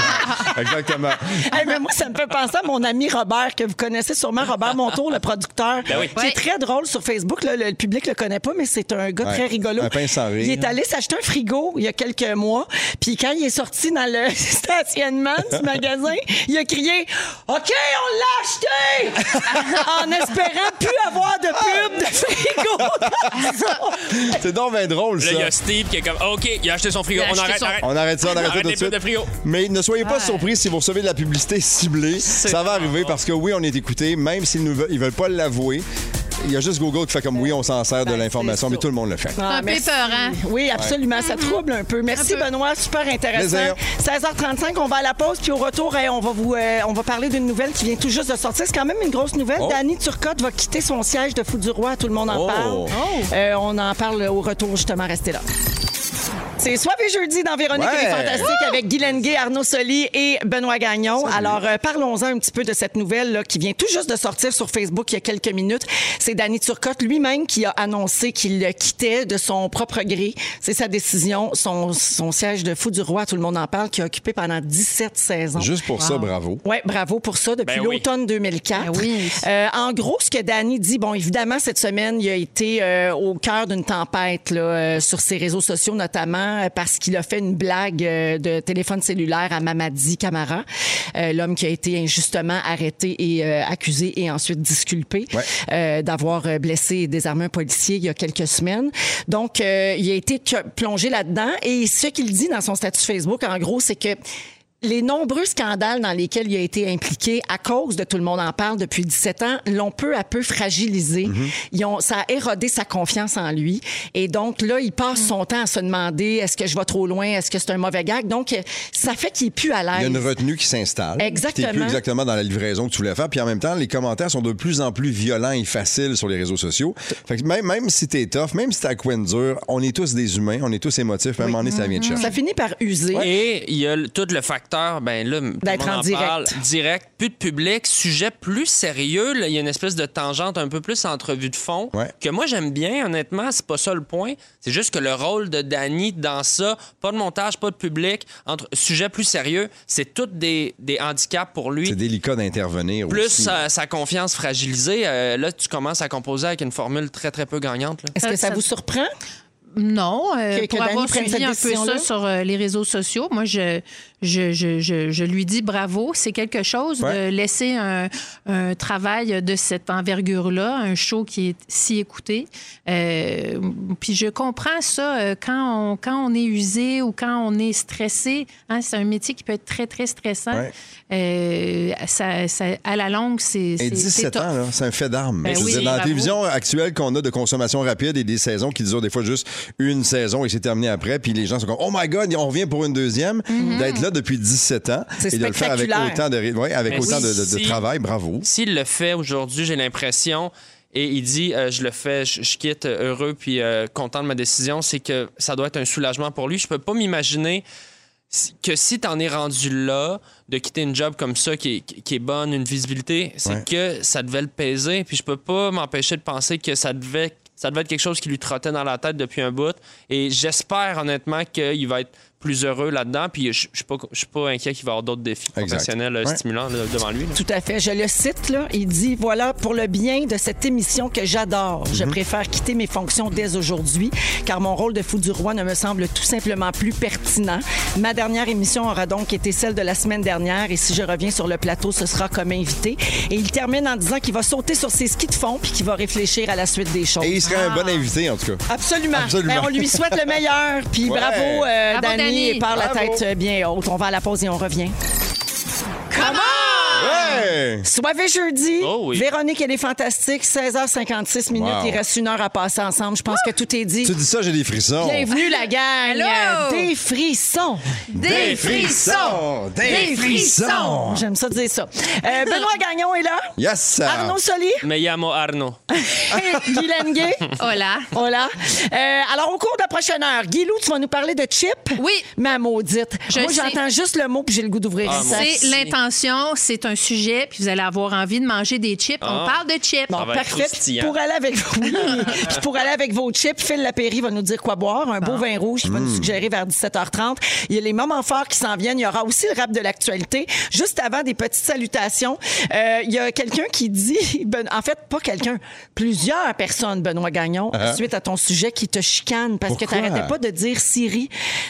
exactement. Hey, mais moi, ça me fait penser à mon ami Robert, que vous connaissez sûrement, Robert Montour, le producteur. Ben oui. C'est Ouais. très drôle sur Facebook. là, le, le public le connaît pas, mais c'est un gars Ouais. très rigolo. Un pain sans rire. Il est allé s'acheter un frigo il y a quelques mois. Puis quand il est sorti dans le stationnement du magasin, il a crié OK, on l'a acheté! en espérant plus avoir de pub de frigo. C'est donc bien drôle, Là, ça. il y a Steve qui est comme OK, il a acheté son frigo. On arrête, son- arrête. On arrête ça, on arrête ça Arrête tout de les pubs suite. de frigo. Mais ne soyez pas surpris si vous recevez de la publicité ciblée. Ça va arriver parce que oui, on est écouté, même s'ils ne veulent, ils veulent pas l'avouer. Il y a juste Google qui fait comme oui, on s'en sert de Ben, l'information, mais tout le monde le fait. Ah, un peu merci. peur, hein? Oui, absolument. Ça trouble un peu. Merci, Un peu. Benoît. Super intéressant. Plaisir. 16h35, on va à la pause. Puis au retour, hey, on, va vous, euh, on va parler d'une nouvelle qui vient tout juste de sortir. C'est quand même une grosse nouvelle. Oh. Danny Turcotte va quitter son siège de Fou du Roi. Tout le monde en Oh. parle. Euh, on en parle au retour, justement. Restez là. C'est Soir et jeudi dans Véronique Ouais. et les Fantastiques avec Guy Lenguet, Arnaud Soli et Benoît Gagnon. Alors, euh, parlons-en un petit peu de cette nouvelle là, qui vient tout juste de sortir sur Facebook il y a quelques minutes. C'est Danny Turcotte lui-même qui a annoncé qu'il le quittait de son propre gré. C'est sa décision. Son, son siège de fou du roi, tout le monde en parle, qui a occupé pendant 17 saisons. Juste pour ça, bravo. Oui, bravo pour ça, depuis Ben oui. l'automne 2004. Ben oui. Euh, en gros, ce que Danny dit, bon, évidemment, cette semaine, il a été euh, au cœur d'une tempête là, euh, sur ses réseaux sociaux, notamment euh, parce qu'il a fait une blague euh, de téléphone cellulaire à Mamadi Camara, euh, l'homme qui a été injustement arrêté et euh, accusé et ensuite disculpé Ouais. euh, d'avoir blessé et désarmé un policier il y a quelques semaines. Donc, il a été plongé là-dedans. Et ce qu'il dit dans son statut Facebook, en gros, c'est que les nombreux scandales dans lesquels il a été impliqué à cause de tout le monde en parle depuis 17 ans l'ont peu à peu fragilisé. Mhm. Ils ont, ça a érodé sa confiance en lui. Et donc là, il passe son temps à se demander est-ce que je vais trop loin, est-ce que c'est un mauvais gag? Donc, ça fait qu'il est plus à Il y a l'aise. une retenue qui s'installe. Exactement. Tu plus exactement dans la livraison que tu voulais faire. Puis en même temps, les commentaires sont de plus en plus violents et faciles sur les réseaux sociaux. Fait que même, même si t'es tough, même si t'as coin dur, on est tous des humains, on est tous émotifs. Même à un moment donné, ça vient de chercher. Ça finit par user. Et il y a tout le facteur, ben là, D'être en en direct. parle, direct, plus de public, sujet plus sérieux. là, Il y a une espèce de tangente un peu plus entrevue de fond Ouais. que moi j'aime bien, honnêtement. C'est pas ça le point. C'est juste que le rôle de Danny dans ça, pas de montage, pas de public, entre sujet plus sérieux, c'est tous des, des handicaps pour lui. C'est délicat d'intervenir Plus aussi. sa, sa confiance fragilisée, euh, là, tu commences à composer avec une formule très, très peu gagnante. Est-ce que ça Ça- vous surprend? Non, euh, Que- que pour Danny avoir suivi cette un peu ça sur euh, les réseaux sociaux, moi, je, je, je, je, je lui dis bravo. C'est quelque chose Ouais. de laisser un, un travail de cette envergure-là, un show qui est si écouté. Euh, puis je comprends ça euh, quand on, quand on est usé ou quand on est stressé. hein, c'est un métier qui peut être très, très stressant. Ouais. Euh, ça, ça- à la longue, c'est Et c'est- c'est 17 tough. ans, là, c'est un fait d'armes. Ben oui, dans la télévision actuelle qu'on a de consommation rapide et des saisons qui durent des fois juste une saison et c'est terminé après, puis les gens sont comme Oh my God, on revient pour une deuxième. D'être là depuis 17 ans C'est et de le faire avec autant de, ry- ouais, avec Mais autant oui, de, de- de si- travail, bravo. S'il le fait aujourd'hui, j'ai l'impression, et il dit euh, je le fais, je, je quitte heureux puis euh, content de ma décision, c'est que ça doit être un soulagement pour lui. Je peux pas m'imaginer que si t'en es rendu là, de quitter une job comme ça qui est, qui est bonne, une visibilité, c'est Ouais. que ça devait le peser. Puis je peux pas m'empêcher de penser que ça devait, ça devait être quelque chose qui lui trottait dans la tête depuis un bout. Et j'espère honnêtement qu'il va être plus heureux là-dedans. Puis je je suis pas, je suis pas inquiet qu'il va avoir d'autres défis Exact. professionnels euh, Ouais. stimulants là, devant lui. là. Tout à fait. Je le cite, là. Il dit Voilà, pour le bien de cette émission que j'adore, je préfère quitter mes fonctions dès aujourd'hui, car mon rôle de fou du roi ne me semble tout simplement plus pertinent. Ma dernière émission aura donc été celle de la semaine dernière, et si je reviens sur le plateau, ce sera comme invité. Et il termine en disant qu'il va sauter sur ses skis de fond puis qu'il va réfléchir à la suite des choses. Et il serait un bon invité, en tout cas. Absolument. Absolument. Ben, on lui souhaite le meilleur. Puis Ouais. bravo, euh, Bravo, Dani. par la tête bien haute. On va à la pause et on revient. Ouais! Soirée jeudi. Oh oui. Véronique, elle est fantastique. 16h56 minutes. Wow. Il reste une heure à passer ensemble. Je pense que tout est dit. Tu dis ça, j'ai des frissons. Bienvenue, la gang. Hello. Des frissons. Des frissons! Des frissons! J'aime ça dire ça. Euh, Benoît Gagnon est là. Yes! Arnaud Soli. Me llamo Arnaud. Guy Lenguet. Hola. Voilà. Euh, alors, au cours de la prochaine heure, Guilou, tu vas nous parler de chip? Oui. Ma maudite. Je Moi, j'entends juste le mot puis j'ai le goût d'ouvrir Ah. C'est l'intention, c'est un sujet, puis vous allez avoir envie de manger des chips. On Ah. parle de chips. Bon, parfait. croustillant. Pour aller avec oui. Puis pour aller avec vos chips, Phil Lapéry va nous dire quoi boire. Un beau vin rouge, il va nous suggérer vers 17h30. Il y a les moments forts qui s'en viennent. Il y aura aussi le rap de l'actualité. Juste avant, des petites salutations. Euh, il y a quelqu'un qui dit, Ben- en fait, pas quelqu'un, plusieurs personnes, Benoît Gagnon, suite à ton sujet, qui te chicanent parce que tu n'arrêtais pas de dire Siri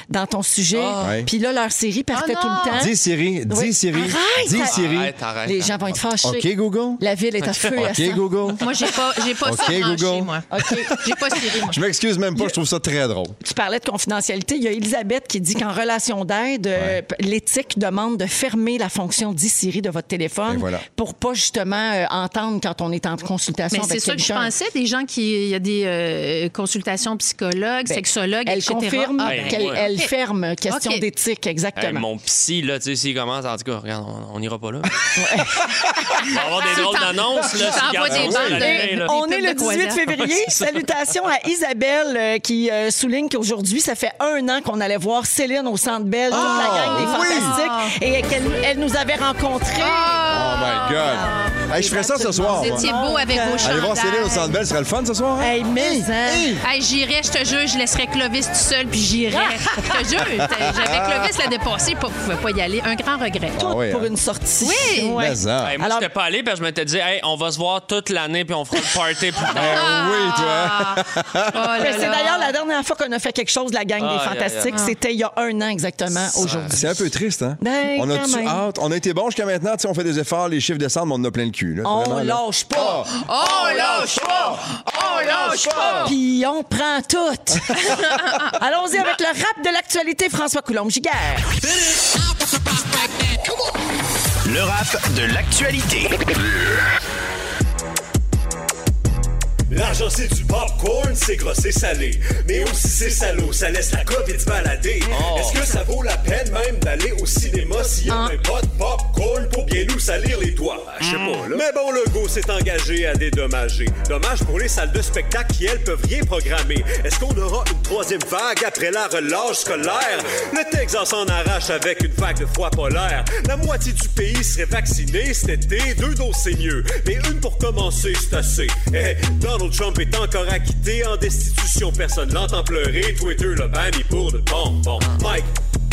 dans ton sujet. Puis là, leur Siri partait Oh tout le temps. Dis Siri, dis Oui. Siri, Arrête! dis Siri. Arrête, arrête. Les gens vont être fâchés. OK, Google? La ville est à feu à OK. Google. Moi, j'ai pas, j'ai pas OK, ça branché, Google. moi. OK. J'ai pas Siri, moi. Je m'excuse même pas, je trouve ça très drôle. Tu parlais de confidentialité. Il y a Elisabeth qui dit qu'en relation d'aide, euh, l'éthique demande de fermer la fonction d'e-Siri de votre téléphone voilà. pour pas justement euh, entendre quand on est en consultation Mais c'est ça que je pensais, des gens qui. Il y a des euh, consultations psychologues, sexologues, Ben, Elle etc. confirme Ah, ben, qu'elle ouais. elle ferme. Question d'éthique, Hey, exactement. mon psy, là, tu sais, s'il commence, en tout cas, regarde, on n'ira pas là. Il va avoir des drôles d'annonces, là. Des bandes de-. On est le pubs de 18 croissants. février. Salutations à Isabelle euh, qui euh, souligne qu'aujourd'hui, ça fait un an qu'on allait voir Céline au Centre Belle, toute la gang des oui! Fantastiques, et qu'elle elle nous avait rencontrés. Oh my God! Hey, je ferais ça ce soir. Vous étiez beau avec vos chandails. Allez voir Céline au Centre Bell, ce serait le fun ce soir? hein? Hey, mais? Hey, j'irais, je te jure, je laisserais Clovis tout seul, puis j'irais. je te jure, j'avais Clovis la dépassé, pas, pouvait pas y aller. Un grand regret. Ah oui, pour hein? une sortie. Oui. Ouais. Hey, moi, Alors- j'étais pas allé parce que je m'étais dit, hey, on va se voir toute l'année puis on fera le party plus tard. Ben oui, toi. Oh là Ben, c'est d'ailleurs la dernière fois qu'on a fait quelque chose, la gang des aïe, Fantastiques. aïe. C'était il y a un an exactement aujourd'hui. C'est un peu triste, hein? Ben, on a hâte? On a été bon jusqu'à maintenant. On fait des efforts, les chiffres descendent, mais on en a plein le cul. Là, On Vraiment, là. lâche pas. Oh, lâche pas! Oh, lâche pas! Puis on prend tout. Allons-y avec le rap de l'actualité, François Coulombe-Giguère. Le rap de l'actualité. L'argent c'est du popcorn, c'est gras, c'est salé. Mais aussi c'est salaud, ça laisse la COVID se balader. Est-ce que ça vaut la peine même d'aller au cinéma s'il y a un pas de popcorn pour bien nous salir les doigts? Ah, Je sais pas, là. Mais bon, le go s'est engagé à dédommager. Dommage pour les salles de spectacle qui, elles, peuvent rien programmer. Est-ce qu'on aura une troisième vague après la relâche scolaire? Le Texas s'en arrache avec une vague de froid polaire. La moitié du pays serait vacciné cet été. Deux doses, c'est mieux. Mais une pour commencer, c'est assez. Eh, Trump est encore acquitté en destitution. Personne l'entend pleurer. Twitter le banni pour de bon. Bon, Mike.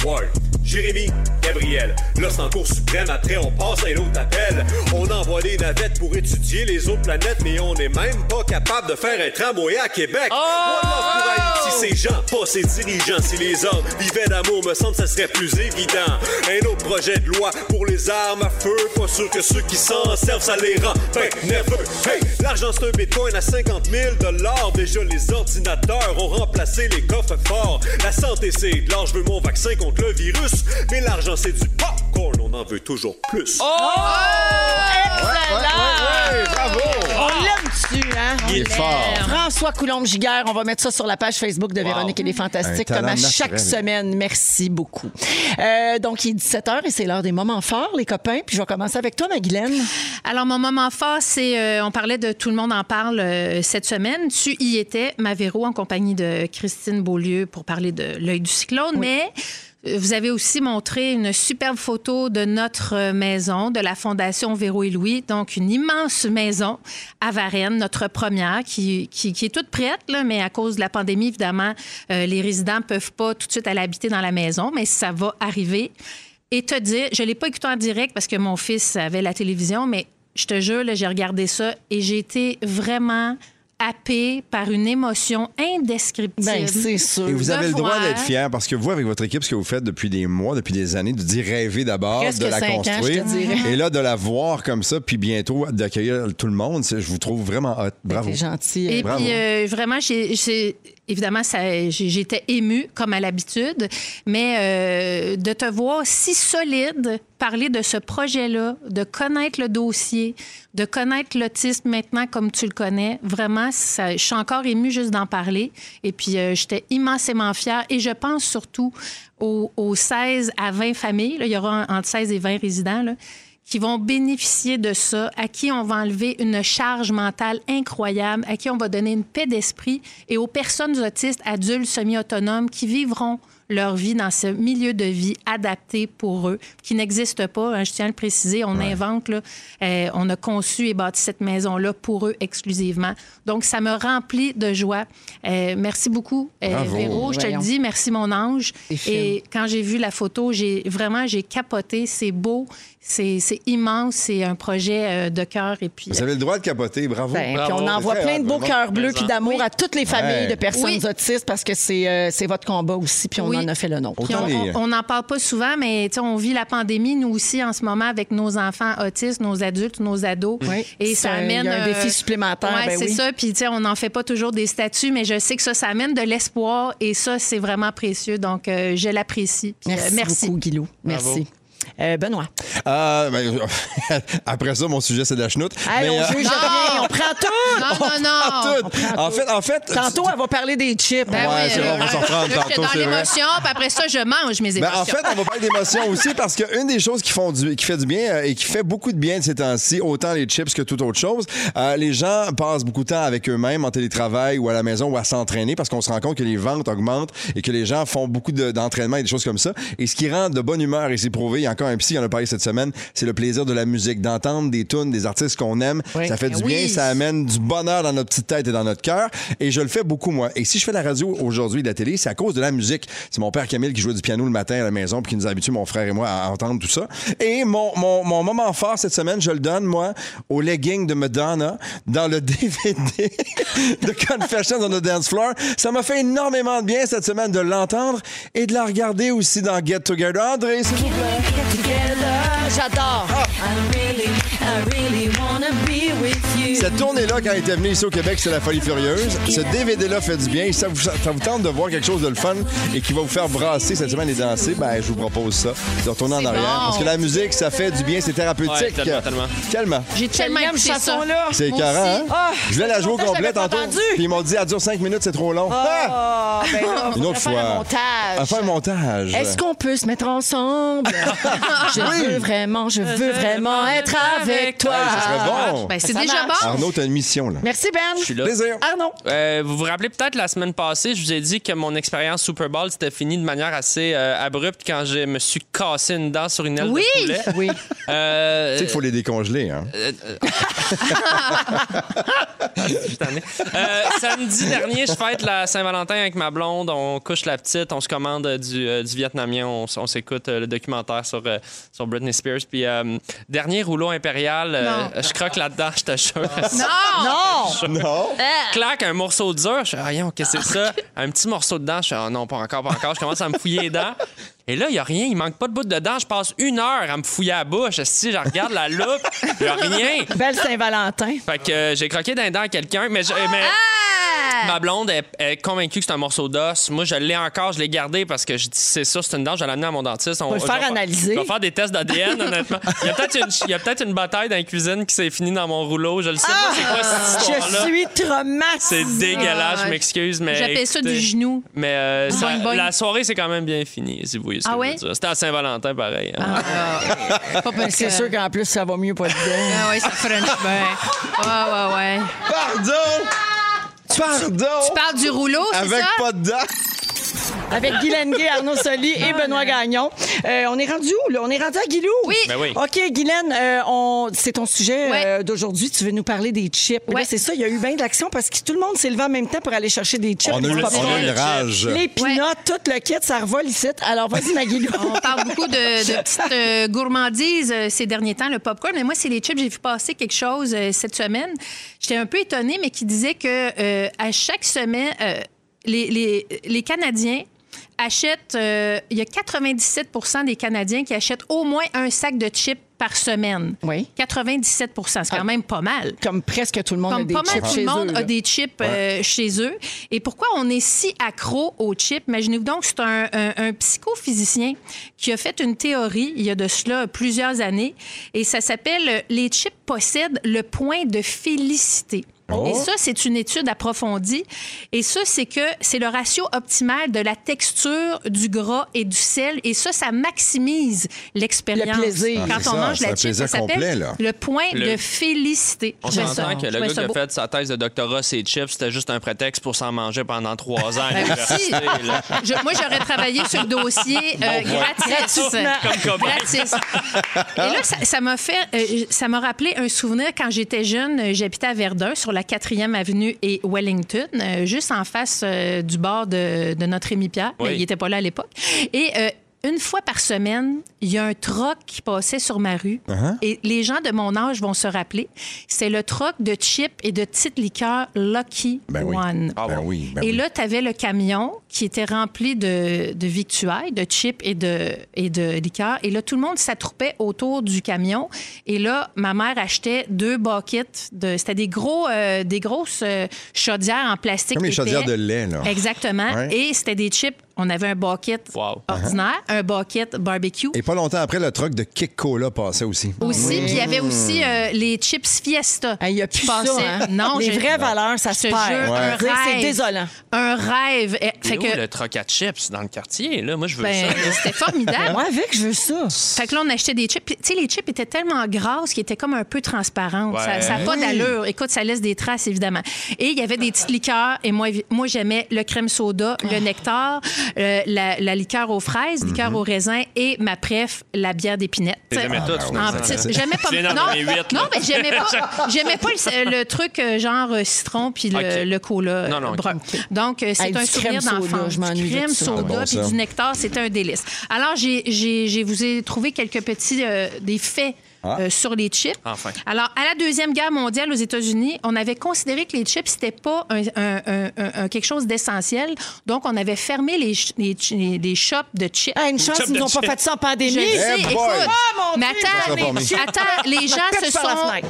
Ward, Jérémy, Gabriel. Là, c'est en cours suprême. Après, on passe à un autre appel. On envoie des navettes pour étudier les autres planètes, mais on n'est même pas capable de faire un tramway à Québec. Pour Haïti, ces gens, pas ces dirigeants. Si les hommes vivaient d'amour, me semble, ça serait plus évident. Un autre projet de loi pour les armes à feu. Pas sûr que ceux qui s'en servent, ça les rend ben nerveux. Hey, l'argent, c'est un bitcoin à 50 000 Déjà, les ordinateurs ont remplacé les coffres forts. La santé, c'est de l'or. Je veux mon vaccin contre le virus. Mais l'argent, c'est du popcorn. On en veut toujours plus. Excellent! bravo! On l'aime-tu, hein? Il est fort. François Coulombe-Giguère, on va mettre ça sur la page Facebook de Véronique et les Fantastiques, comme à chaque naturel. semaine. Merci beaucoup. Euh, donc, il est 17h et c'est l'heure des moments forts, les copains. Puis je vais commencer avec toi, Magdalene. Alors, mon moment fort, c'est. euh, on parlait de Tout le monde en parle euh, cette semaine. Tu y étais, Mavero, en compagnie de Christine Beaulieu pour parler de l'œil du cyclone. Mais Vous avez aussi montré une superbe photo de notre euh, maison, de la Fondation Véro et Louis. Donc, une immense maison à Varennes, notre première, qui, qui, est toute prête, mais à cause de la pandémie, évidemment, euh, les résidents ne peuvent pas tout de suite aller habiter dans la maison, mais ça va arriver. Et te dire, je ne l'ai pas écouté en direct parce que mon fils avait la télévision, mais je te jure, j'ai regardé ça et j'ai été vraiment par une émotion indescriptible. Ben, c'est sûr. Et vous avez le droit d'être fier parce que vous, avec votre équipe, ce que vous faites depuis des mois, depuis des années, de dire rêver d'abord, de la ans, construire. je te dirais. et là, de la voir comme ça, puis bientôt d'accueillir tout le monde, je vous trouve vraiment hot. Bravo. Gentil. Et Bravo. puis, euh, vraiment, j'ai, j'ai- évidemment, j'étais émue, comme à l'habitude, mais euh, de te voir si solide parler de ce projet-là, de connaître le dossier, de connaître l'autisme maintenant comme tu le connais, vraiment, je suis encore émue juste d'en parler. Et puis, euh, j'étais immensément fière. Et je pense surtout aux, aux 16 à 20 familles, il y aura entre 16 et 20 résidents, qui vont bénéficier de ça, à qui on va enlever une charge mentale incroyable, à qui on va donner une paix d'esprit et aux personnes autistes, adultes, semi-autonomes qui vivront leur vie dans ce milieu de vie adapté pour eux, qui n'existe pas. hein, je tiens à le préciser, on invente, là, euh, on a conçu et bâti cette maison-là pour eux exclusivement. Donc, ça me remplit de joie. Euh, merci beaucoup, euh, Bravo. Véro. Je te le dis, merci mon ange. Et quand j'ai vu la photo, j'ai vraiment j'ai capoté. C'est beau, c'est immense, c'est un projet euh, de cœur. Et puis, Vous avez le droit de capoter, bravo. Ben, Bravo. puis on envoie plein de beaux cœurs bleus puis d'amour à toutes les familles Ouais. de personnes Oui. autistes parce que c'est euh, c'est votre combat aussi, puis on Oui. en a fait le Autant on- n'en parle pas souvent, mais on vit la pandémie, nous aussi, en ce moment, avec nos enfants autistes, nos adultes, nos ados. Oui. Et C'est ça un- amène. il y a un défi supplémentaire, ouais, ben c'est ça. Puis, on n'en fait pas toujours des statuts, mais je sais que ça, ça amène de l'espoir et ça, c'est vraiment précieux. Donc, euh, je l'apprécie. Euh, Merci, merci. beaucoup, Guilou. Merci. Euh, Benoît. Ah, ben, après ça, mon sujet, c'est de la chenoute. Allez, Mais, on euh, juge rien, on prend tout. Non, non, non. tout. En fait, en fait. Tantôt, elle va parler des chips. Ben Ouais, oui, c'est euh, on va s'en tantôt, dans l'émotion, puis après ça, je mange mes Ben, émotions. en fait, on va parler d'émotions aussi parce qu'une des choses qui, font du, qui fait du bien euh, et qui fait beaucoup de bien de ces temps-ci, autant les chips que toute autre chose, euh, les gens passent beaucoup de temps avec eux-mêmes en télétravail ou à la maison ou à s'entraîner parce qu'on se rend compte que les ventes augmentent et que les gens font beaucoup de- d'entraînement et des choses comme ça. Et ce qui rend de bonne humeur, et c'est prouvé, il y a encore un psy en a parlé cette semaine, c'est le plaisir de la musique, d'entendre des tunes, des artistes qu'on aime. Oui. Ça fait du Oui. bien, ça amène du bonheur dans notre petite tête et dans notre cœur. Et je le fais beaucoup, moi. Et si je fais la radio aujourd'hui, de la télé, c'est à cause de la musique. C'est mon père Camille qui jouait du piano le matin à la maison puis qui nous a habitués, mon frère et moi, à entendre tout ça. Et mon, mon, mon moment fort cette semaine, je le donne, moi, au legging de Madonna dans le DVD de Confessions on the Dance Floor. Ça m'a fait énormément de bien cette semaine de l'entendre et de la regarder aussi dans Get Together. André, s'il vous plaît. J'adore. Cette tournée-là, quand elle était venue ici au Québec, c'est la folie furieuse. Ce DVD-là fait du bien. Ça vous, ça vous tente de voir quelque chose de le fun et qui va vous faire brasser cette semaine et danser, ben, je vous propose ça, de retourner en arrière. bon. Parce que la musique, ça fait du bien, c'est thérapeutique. Ouais, tellement, tellement. J'ai tellement écouté ça. chanson-là. C'est aussi. hein? Ah, je voulais la jouer au complet tantôt. entendu. Puis ils m'ont dit, elle dure 5 minutes, c'est trop long. Ah! Ah, ben là, Une autre faudrait faire fois. un montage. À faire un montage. Est-ce qu'on peut se mettre ensemble? je veux vraiment, je veux vraiment être avec toi. Ça serait bon. Ben, c'est déjà marche. bon. Arnaud, t'as une mission, là. Merci, Ben. Je suis là. Plaisir. Arnaud. Euh, vous vous rappelez peut-être la semaine passée, je vous ai dit que mon expérience Super Bowl c'était fini de manière assez euh, abrupte quand je me suis cassé une dent sur une aile Oui! de poulet. Oui. Euh, Tu sais qu'il faut les décongeler, hein? Euh, samedi dernier, je fête la Saint-Valentin avec ma blonde. On couche la petite, on se commande du, euh, du vietnamien, on, s'écoute euh, le documentaire sur, euh, sur Britney Spears. Puis, euh, dernier rouleau impérial, euh, je croque là-dedans, je te jure. Non! Non! Non? claque un morceau dur. Je fais, rien, qu'est-ce que c'est ça? Un petit morceau de dent. Je fais, oh non, pas encore, pas encore. Je commence à me fouiller les dents. Et là, il n'y a rien. Il manque pas de bout de dents. Je passe une heure à me fouiller la bouche. Si je regarde la loupe, il n'y a rien. Belle Saint-Valentin. Fait que euh, j'ai croqué d'un dent à quelqu'un, mais, je- mais ma blonde est, est convaincue que c'est un morceau d'os. Moi, je l'ai encore, je l'ai gardé parce que je dis c'est ça, c'est une dent, je vais l'amener à mon dentiste. On va le je faire analyser. Je vais faire des tests d'ADN, honnêtement. Il y a peut-être une, il y a peut-être une bataille dans la cuisine qui s'est finie dans mon rouleau. Je le sais pas, c'est quoi cette Je histoire-là. suis traumatisée. C'est dégueulasse, je Ah, m'excuse, mais. J'appelle ça écoutez, du genou. Mais euh, ça- Boing, boing. la soirée, c'est quand même bien fini, si vous voyez Ah ouais? C'était à Saint-Valentin, pareil. hein. Ah, pas parce C'est sûr qu'en plus, ça va mieux pas dedans. Ah ouais, ça french bien. Ouais, ouais, ouais. Pardon! Pardon! Tu parles du rouleau, c'est Avec ça? pas de dents. Avec Guy Lenguet, Arnaud Soli et Benoît Gagnon. Euh, on est rendu où, là? On est rendu à Guilou? Oui. Ben oui. OK, Guylaine, euh, on... c'est ton sujet Ouais. euh, d'aujourd'hui. Tu veux nous parler des chips. Là, Ouais. c'est ça, il y a eu bien de l'action parce que tout le monde s'est levé en même temps pour aller chercher des chips. On a eu, on a eu une rage. Les pinottes, tout le kit, ça revole ici. Alors, vas-y, ma Guilou. On parle beaucoup de, de petites euh, gourmandises euh, ces derniers temps, le popcorn. Mais moi, c'est les chips. J'ai vu passer quelque chose euh, cette semaine. J'étais un peu étonnée, mais qui disait que euh, à chaque semaine, euh, les, les- les Canadiens achètent. euh, Il y a 97 des Canadiens qui achètent au moins un sac de chips par semaine. Oui. 97 C'est quand même pas mal. Comme presque tout le monde a Comme des pas mal chips tout chez le monde eux. a des chips euh, chez eux. Et pourquoi on est si accro aux chips? Imaginez-vous donc, c'est un, un- un psychophysicien qui a fait une théorie il y a de cela plusieurs années. Et ça s'appelle euh, Les chips possèdent le point de félicité. Et ça, c'est une étude approfondie. Et ça, c'est que c'est le ratio optimal de la texture du gras et du sel. Et ça, ça maximise l'expérience. Le plaisir. Quand c'est on ça, mange c'est la un chip, ça s'appelle le point Le- de félicité. On s'entend que le gars qui a fait sa thèse de doctorat, ses chips, c'était juste un prétexte pour s'en manger pendant trois ans Ben, merci. Je- moi, j'aurais travaillé sur le dossier euh, gratis. Comme Cobain. Gratis. Et là, ça ça m'a fait, euh, ça m'a rappelé un souvenir quand j'étais jeune. euh, J'habitais à Verdun, sur la 4e avenue et Wellington, euh, juste en face euh, du bar de, de notre Rémi Pierre. Oui. Mais il n'était pas là à l'époque. Et euh, une fois par semaine, il y a un troc qui passait sur ma rue. Uh-huh. Et les gens de mon âge vont se rappeler. C'est le troc de chips et de petites liqueurs Lucky Ben oui. One. Ben oui, ben et là, tu avais le camion qui était rempli de, de victuailles, de chips et de, et de liqueurs. Et là, tout le monde s'attroupait autour du camion. Et là, ma mère achetait deux buckets. De, c'était des, gros, euh, des grosses euh, chaudières en plastique. Comme les chaudières de lait, là. Exactement. Ouais. Et c'était des chips. On avait un bucket Wow. ordinaire, un bucket barbecue. Et pas longtemps après, le truc de Kick Cola passait aussi. Aussi, puis il y avait aussi euh, les chips Fiesta. Il n'y a qui plus ça. passaient. hein? Non, Les vraies valeurs, ça se perd. Ouais. un C'est- désolant. Un rêve. Eh, Fait que, le troc à chips dans le quartier? Là? Moi, je veux ben, ça. c'était formidable. Moi, avec, je veux ça. Fait que là, on achetait des chips. Tu sais, les chips étaient tellement grasses qu'ils étaient comme un peu transparentes. Ouais. Ça n'a pas d'allure. Écoute, ça laisse des traces, évidemment. Et il y avait des petites liqueurs. Et moi, moi j'aimais le crème soda, le nectar, euh, la, la liqueur aux fraises, liqueur Mhm. au raisin et ma préf, la bière d'épinette. Tu les aimais toutes, En finalement. petite- J'aimais pas. Non, mais j'aimais pas. J'aimais pas le, le truc euh, genre euh, citron puis le, cola Non, non, brun. Donc, euh, c'est un souvenir crème d'enfance. je Du de crème soda Ah bon, puis ça. du nectar, c'était un délice. Alors, j'ai, j'ai, j'ai- vous ai trouvé quelques petits euh, des faits. Ah. euh, sur les chips. Enfin. Alors, à la Deuxième Guerre mondiale aux États-Unis, on avait considéré que les chips, c'était pas un, un- un- un- un- quelque chose d'essentiel. Donc, on avait fermé les, les, les- les shops de chips. Ah, une chance, ils de nous ont pas chip. fait ça en Je pandémie. sais, Eh écoute. mon mais Dieu, attends, pas attends, les gens se sont,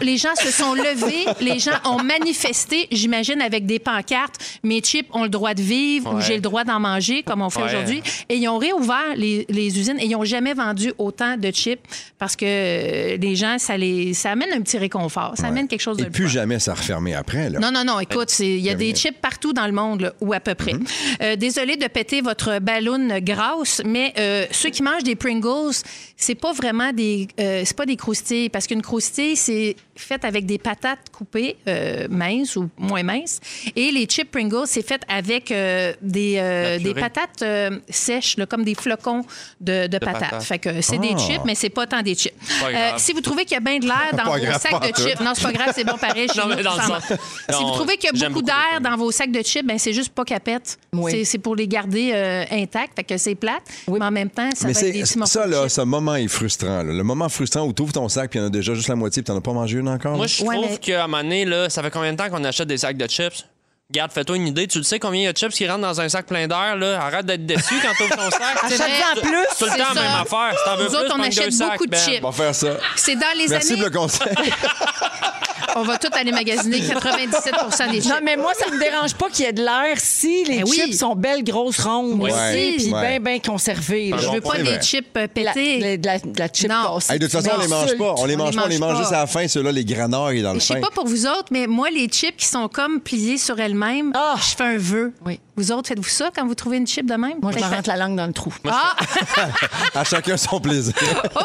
les gens se sont levés, les gens ont manifesté, j'imagine avec des pancartes. Mes chips ont le droit de vivre ou j'ai le droit d'en manger, comme on fait Ouais. aujourd'hui. Et ils ont réouvert les, les usines et ils n'ont jamais vendu autant de chips parce que les gens, ça les, ça amène un petit réconfort, ça amène quelque chose de Et le plus fun. jamais ça refermé après, là. Non, non, non. Écoute, il y a des chips partout dans le monde, là, ou à peu près. Euh, désolé de péter votre ballon grasse, mais euh, ceux qui mangent des Pringles, c'est pas vraiment des, euh, c'est pas des croustilles, parce qu'une croustille, c'est fait avec des patates coupées euh, minces ou moins minces, et les chips Pringles, c'est fait avec euh, des, euh, des patates euh, sèches, là, comme des flocons de, de patates. patates. Fait que c'est des Ah. chips, mais c'est pas tant des chips. Euh, si vous trouvez qu'il y a bien de l'air dans vos grave, sacs de chips, non, c'est pas grave, c'est bon pareil. chez Non, nous, mais dans le ça sens- marche. Si vous trouvez qu'il y a beaucoup beaucoup d'air dans vos sacs de chips, ben c'est juste pas capette. Oui. C'est- C'est pour les garder euh, intacts, fait que c'est plate. Mais en même temps, ça Mais va être des c'est petits morceaux ça, de là, chips. ce moment est frustrant. là. Le moment frustrant où tu ouvres ton sac puis il y en a déjà juste la moitié puis t'en as pas mangé une encore? Moi, je Ouais, trouve mais- qu'à un moment donné, là, ça fait combien de temps qu'on achète des sacs de chips? Garde, fais-toi une idée. Tu le sais combien il y a de chips qui rentrent dans un sac plein d'air, là? Arrête d'être déçu quand tu ouvres ton sac. C'est Achète-en plus. Tout le temps, ça. même affaire. Si t'en veux Nous plus, autres, on achète deux sacs, beaucoup de ben. chips. On va faire ça. C'est dans les Merci années. pour le conseil. On va tout aller magasiner 97 des chips. Non, mais moi, ça me dérange pas qu'il y ait de l'air si les Ben oui. chips sont belles, grosses, rondes, Moi aussi, puis Ouais. bien, bien conservées. Je veux bon pas point, des vrai. chips euh, la- de la, de la chip Non. cassée. Hey, de toute façon, on les mange pas. On les mange pas, on les mange juste à la fin, ceux-là, les granards dans le Je sais pas pour vous autres, mais moi, les chips qui sont comme pliées sur elles-mêmes, Ah! je fais un vœu. Oui. Vous autres, faites-vous ça quand vous trouvez une chip de même? Moi, je me rentre la langue dans le trou. Ah! À chacun son plaisir. Oh!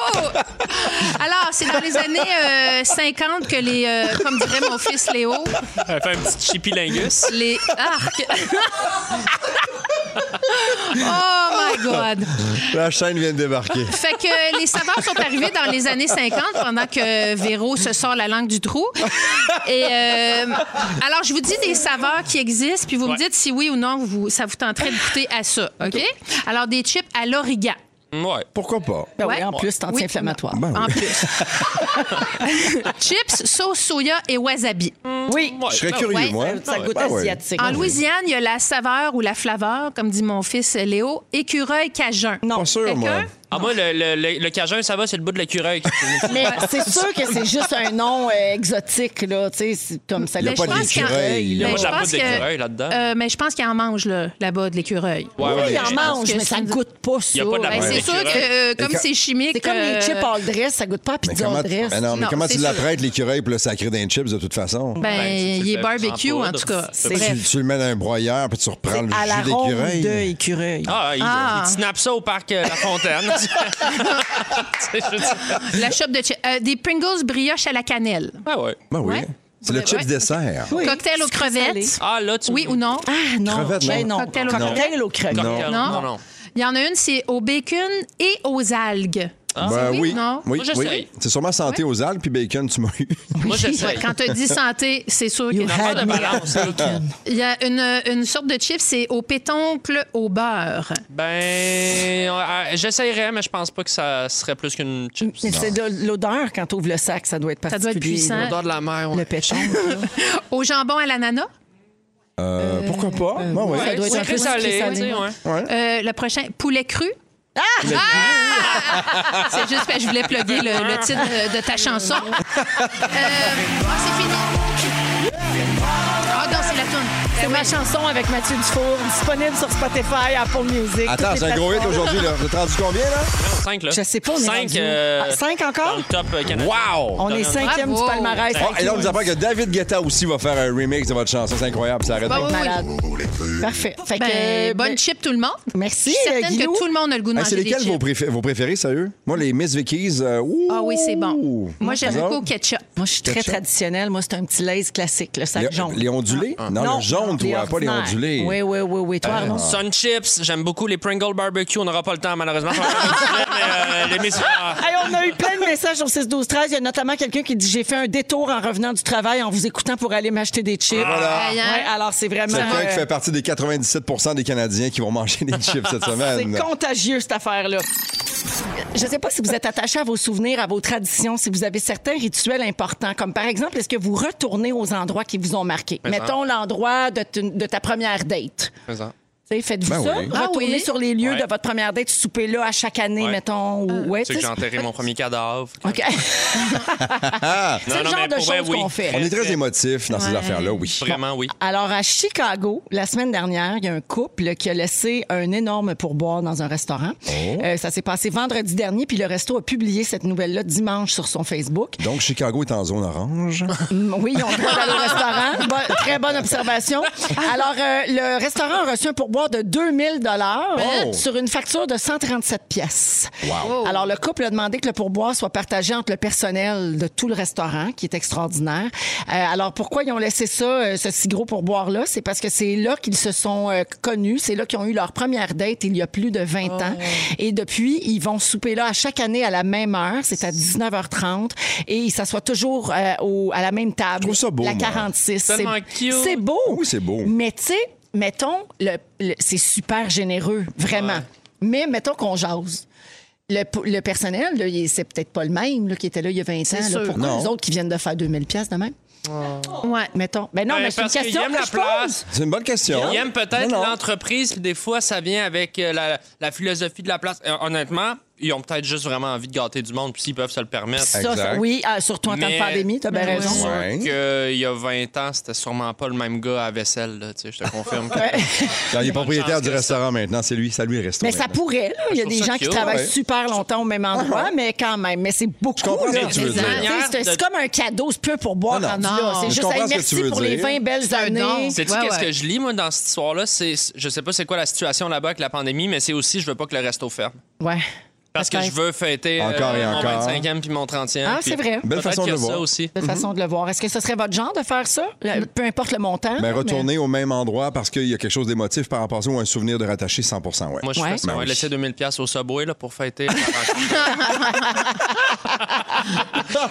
Alors, c'est dans les années euh, 50 que les, euh, comme dirait mon fils Léo, Elle fait un petit chipilingus. les arcs. Oh my God! La chaîne vient de débarquer. Fait que les saveurs sont arrivées dans les années 50 pendant que Véro se sort la langue du trou. Et euh, alors, je vous dis des saveurs qui existent, puis vous me dites si oui ou non vous, ça vous tenterait de goûter à ça, OK? Alors, des chips à l'origan. Ouais. Pourquoi pas? Ben oui, en plus, c'est anti-inflammatoire. Ben En oui. plus. Chips, sauce soya et wasabi. Oui. Ouais. Je serais Ben curieux, ouais. moi. Ça goûte Ben oui. asiatique. En Louisiane, il y a la saveur ou la flaveur, comme dit mon fils Léo, écureuil cajun. Non. Pas sûr, moi. Ah, moi, le, le, le, le cajun, ça va, c'est le bout de l'écureuil. qui- Mais c'est sûr que c'est juste un nom euh, exotique, là. Tu sais, c'est comme ça. Il y a Mais pas je pense qu'il y a- d'écureuil, Il y a Mais pas de la d'écureuil là-dedans. Euh, mais je pense qu'il en mange là, là-bas de l'écureuil. Ouais, Oui, ouais, il en mange, mais ça ne goûte pas ça. Il y a pas de la Ben, c'est sûr que euh, comme Mais c'est chimique. C'est comme les chips all dress, ça goûte pas à Mais pizza all dress. ben non, mais comment tu l'apprêtes, l'écureuil, puis là, ça crée des chips de toute façon? Ben, il le est barbecue, en tout cas. Tu, le mets dans un broyeur, puis tu reprends le jus d'écureuil. de écureuil. Ah, il, Ah. snappe ça au parc La Fontaine. La chope de chips. Euh, des Pringles brioche à la cannelle. ah ouais. Ben oui. Ouais. C'est le chips ouais. dessert. Oui. Cocktail aux crevettes. Ah, là, tu Oui ou non? Ah non, Crevettes, non. non. Cocktail au Cocktail au crevettes. Cocktail. Non? non, non. Il y en a une, c'est au bacon et aux algues. Ben oui, oui. non? Oui, Moi, j'essaye. oui. C'est sûrement santé aux algues, puis bacon, tu m'as eu. Moi, j'essaie. Quand tu as dit santé, c'est sûr You que Pas had de balance. Il y a une, une sorte de chip, c'est au pétoncle au beurre. Ben, euh, j'essayerais, mais je pense pas que ça serait plus qu'une chips. Mais c'est de l'odeur quand tu ouvres le sac, ça doit être Ça doit être particulier. puissant. L'odeur de la mer. ouais. Le péchon. Au jambon à l'ananas? Euh, pourquoi pas? Oui. ça doit être un peu salé, salé. ouais. Euh, le prochain, poulet cru? Ah! C'est juste que je voulais plugger le, le titre de, de ta chanson. Euh, ah, c'est fini. C'est ma chanson avec Mathieu Dufour, disponible sur Spotify, Apple Music. Attends, c'est un gros hit aujourd'hui, là. Vous êtes rendu combien, là? 5, là. Je sais pas, on est 5 rendu où? Ah, cinq encore? Dans le top euh, canadien. Wow! On est cinquième Bravo. du palmarès. Oh, et là, on nous apprend que David Guetta aussi va faire un remix de votre chanson. C'est incroyable, ça arrête Bah pas. oui. Malade. Parfait. Fait que, Ben, euh, bonne ben, chip tout le monde. Merci, Je suis certaine Guilou. que tout le monde a le goût de manger c'est des lesquels vos, chips. préfé- vos préférés, sérieux? Moi, les Miss Vickies. euh! Ah oui, c'est bon. Moi, j'aime beaucoup ketchup. Moi, je suis très traditionnelle. Moi, c'est un petit lace classique, le sac Les, jaune. les ondulés? Non, le jaune, les toi, pas les ondulés. Oui, oui, oui, oui. Toi, Arnaud? Sun Chips, j'aime beaucoup les Pringle Barbecue. On n'aura pas le temps, malheureusement. Mais, euh, les on a eu plein de messages au 6 12 13 Il y a notamment quelqu'un qui dit j'ai fait un détour en revenant du travail en vous écoutant pour aller m'acheter des chips. Voilà. Hein? Ouais, alors c'est vraiment C'est quelqu'un qui euh, fait partie des 97% des Canadiens qui vont manger des chips cette c'est semaine. contagieux cette affaire-là. Je ne sais pas si vous êtes attaché à vos souvenirs, à vos traditions, si vous avez certains rituels importants, comme par exemple, est-ce que vous retournez aux endroits qui vous ont marqué? Mettons l'endroit de, de ta première date. Faites-vous Ben ça? oui. Ah Retournez oui? sur les lieux Ouais. de votre première date, souper là à chaque année, Ouais. mettons. Ou, ouais, Tu sais que sais, j'ai enterré mon premier cadavre. OK. Ah! C'est le non, genre mais de pour vrai, choses oui. qu'on fait. On est très émotifs dans ces affaires-là, oui. Vraiment, oui. Alors, à Chicago, la semaine dernière, il y a un couple qui a laissé un énorme pourboire dans un restaurant. Oh. Euh, ça s'est passé vendredi dernier, puis le resto a publié cette nouvelle-là dimanche sur son Facebook. Donc, Chicago est en zone orange. Mm, Oui, ils ont le droit d'aller au restaurant. Bon- très bonne observation. Alors, euh, le restaurant a reçu un pourboire de 2000 dollars Oh. sur une facture de 137 pièces. Wow. Alors, le couple a demandé que le pourboire soit partagé entre le personnel de tout le restaurant, qui est extraordinaire. Euh, alors, pourquoi ils ont laissé ça, euh, ce si gros pourboire-là? C'est parce que c'est là qu'ils se sont euh, connus. C'est là qu'ils ont eu leur première date il y a plus de 20 ans. Et depuis, ils vont souper là à chaque année à la même heure. C'est à 19h30. Et ils s'assoient toujours euh, au- à la même table. trouve ça beau, La moi. 46. Tellement C'est- cute. C'est beau. Oui, c'est beau. Mais tu sais, mettons, le, le- c'est super généreux, vraiment. Ouais. Mais mettons qu'on jase. Le, le personnel, là, il- c'est peut-être pas le même là, qui était là il y a 20 ans. là. Pourquoi Non. les autres qui viennent de faire 2000 pièces de même? Ouais. Mettons. Ben non, Ben, mais c'est une question que la je place. pose. C'est une bonne question. Ils aiment peut-être Non, non. l'entreprise, puis des fois, ça vient avec euh, la, la philosophie de la place. Euh, honnêtement, ils ont peut-être juste vraiment envie de gâter du monde, puis s'ils peuvent se le permettre. Ça, Exact. ça, oui, ah, surtout en temps de Mais- pandémie, t'as bien Ben raison. Ouais. qu'il y a 20 ans, c'était sûrement pas le même gars à vaisselle, là, tu sais, je te confirme. que-. Alors, il est propriétaire du que restaurant maintenant. C'est lui, ça lui reste. Mais ça pourrait, là. Il y a Je des trouve ça gens qui cute, travaillent ouais. super longtemps au même endroit, mais quand même. Mais c'est beaucoup. comprends ce là. que tu veux C'est- dire. c'est- C'est comme un cadeau, c'est peu pour boire Ah non. rendu Non. C'est Je juste, comprends hey, ce que merci veux pour les dire. 20 belles un années. don. Sais-tu Ouais, qu'est-ce ouais. que je lis, moi, dans cette histoire-là? C'est, je sais pas c'est quoi la situation là-bas avec la pandémie, mais c'est aussi, je veux pas que le resto ferme. Ouais. Parce que je veux fêter euh, Encore et mon encore. 25e puis mon 30e. Ah, c'est vrai. Belle façon de le ça voir. aussi. Belle façon de le voir. Est-ce que ce serait votre genre de faire ça? Le- Peu importe le montant. Ben, mais- retourner au même endroit parce qu'il y a quelque chose d'émotif par rapport à ça ou un souvenir de rattaché 100 ouais. Moi, je Ouais. fais ça. Ben ouais, oui. laisser 2000 pièces au Subway là, pour fêter.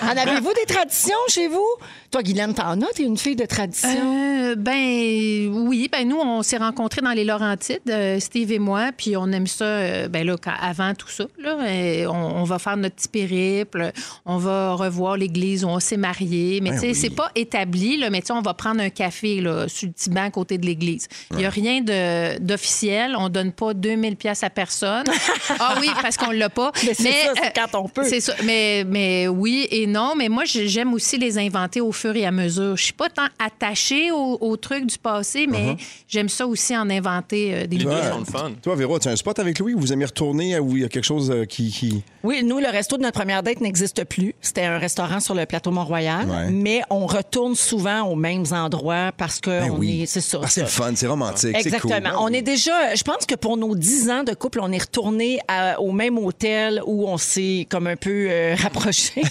En avez-vous des traditions chez vous? Toi, Guylaine, t'en as? T'es une fille de tradition? Euh, ben oui, ben nous on s'est rencontrés dans les Laurentides, euh, Steve et moi, puis on aime ça. euh, ben là, quand- avant tout ça, là, euh, on, on va faire notre petit périple, on va revoir l'église où on s'est mariés, mais Ben tu sais oui. c'est pas établi là, mais tu sais on va prendre un café là sur le petit banc à côté de l'église. Il y a rien de- d'officiel, on donne pas 2000 pièces à personne. ah oui, parce qu'on l'a pas. Mais c'est ça, c'est euh, quand on peut. C'est ça, mais mais oui et non, mais moi j'ai- j'aime aussi les inventer au fur et à mesure. Je suis pas tant attachée aux, aux trucs du passé, mais j'aime ça aussi en inventer euh, des le fun. Toi, Véro, as-tu un spot avec Louis? Où vous aimez retourner où il y a quelque chose euh, qui. qui- Oui, nous, le resto de notre première date n'existe plus. C'était un restaurant sur le plateau Mont-Royal, Ouais. mais on retourne souvent aux mêmes endroits parce que Ben on oui. est, c'est ça. Ah, c'est fun, c'est romantique. Exactement. cool. On est déjà, je pense que pour nos 10 ans de couple, on est retourné au même hôtel où on s'est comme un peu euh, rapprochés.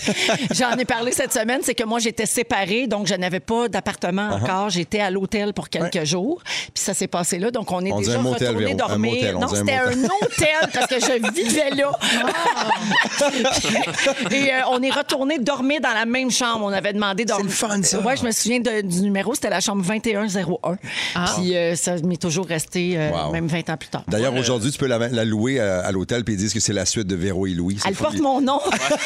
J'en ai parlé cette semaine, c'est que moi j'étais séparée, donc je n'avais pas d'appartement Uh-huh. encore. J'étais à l'hôtel pour quelques jours, puis ça s'est passé là, donc on est On déjà retourné dormir. non, c'était un hôtel parce que je vivais là. Et euh, on est retourné dormir dans la même chambre. On avait demandé dormir. le fun, ça. Ouais, je me souviens de- du numéro, c'était la chambre 2101. Puis euh, ça m'est toujours resté, euh, Wow. même 20 ans plus tard. D'ailleurs, aujourd'hui, tu peux la, la louer à, à l'hôtel puis ils disent que c'est la suite de Véro et Louis. C'est Elle porte mon nom.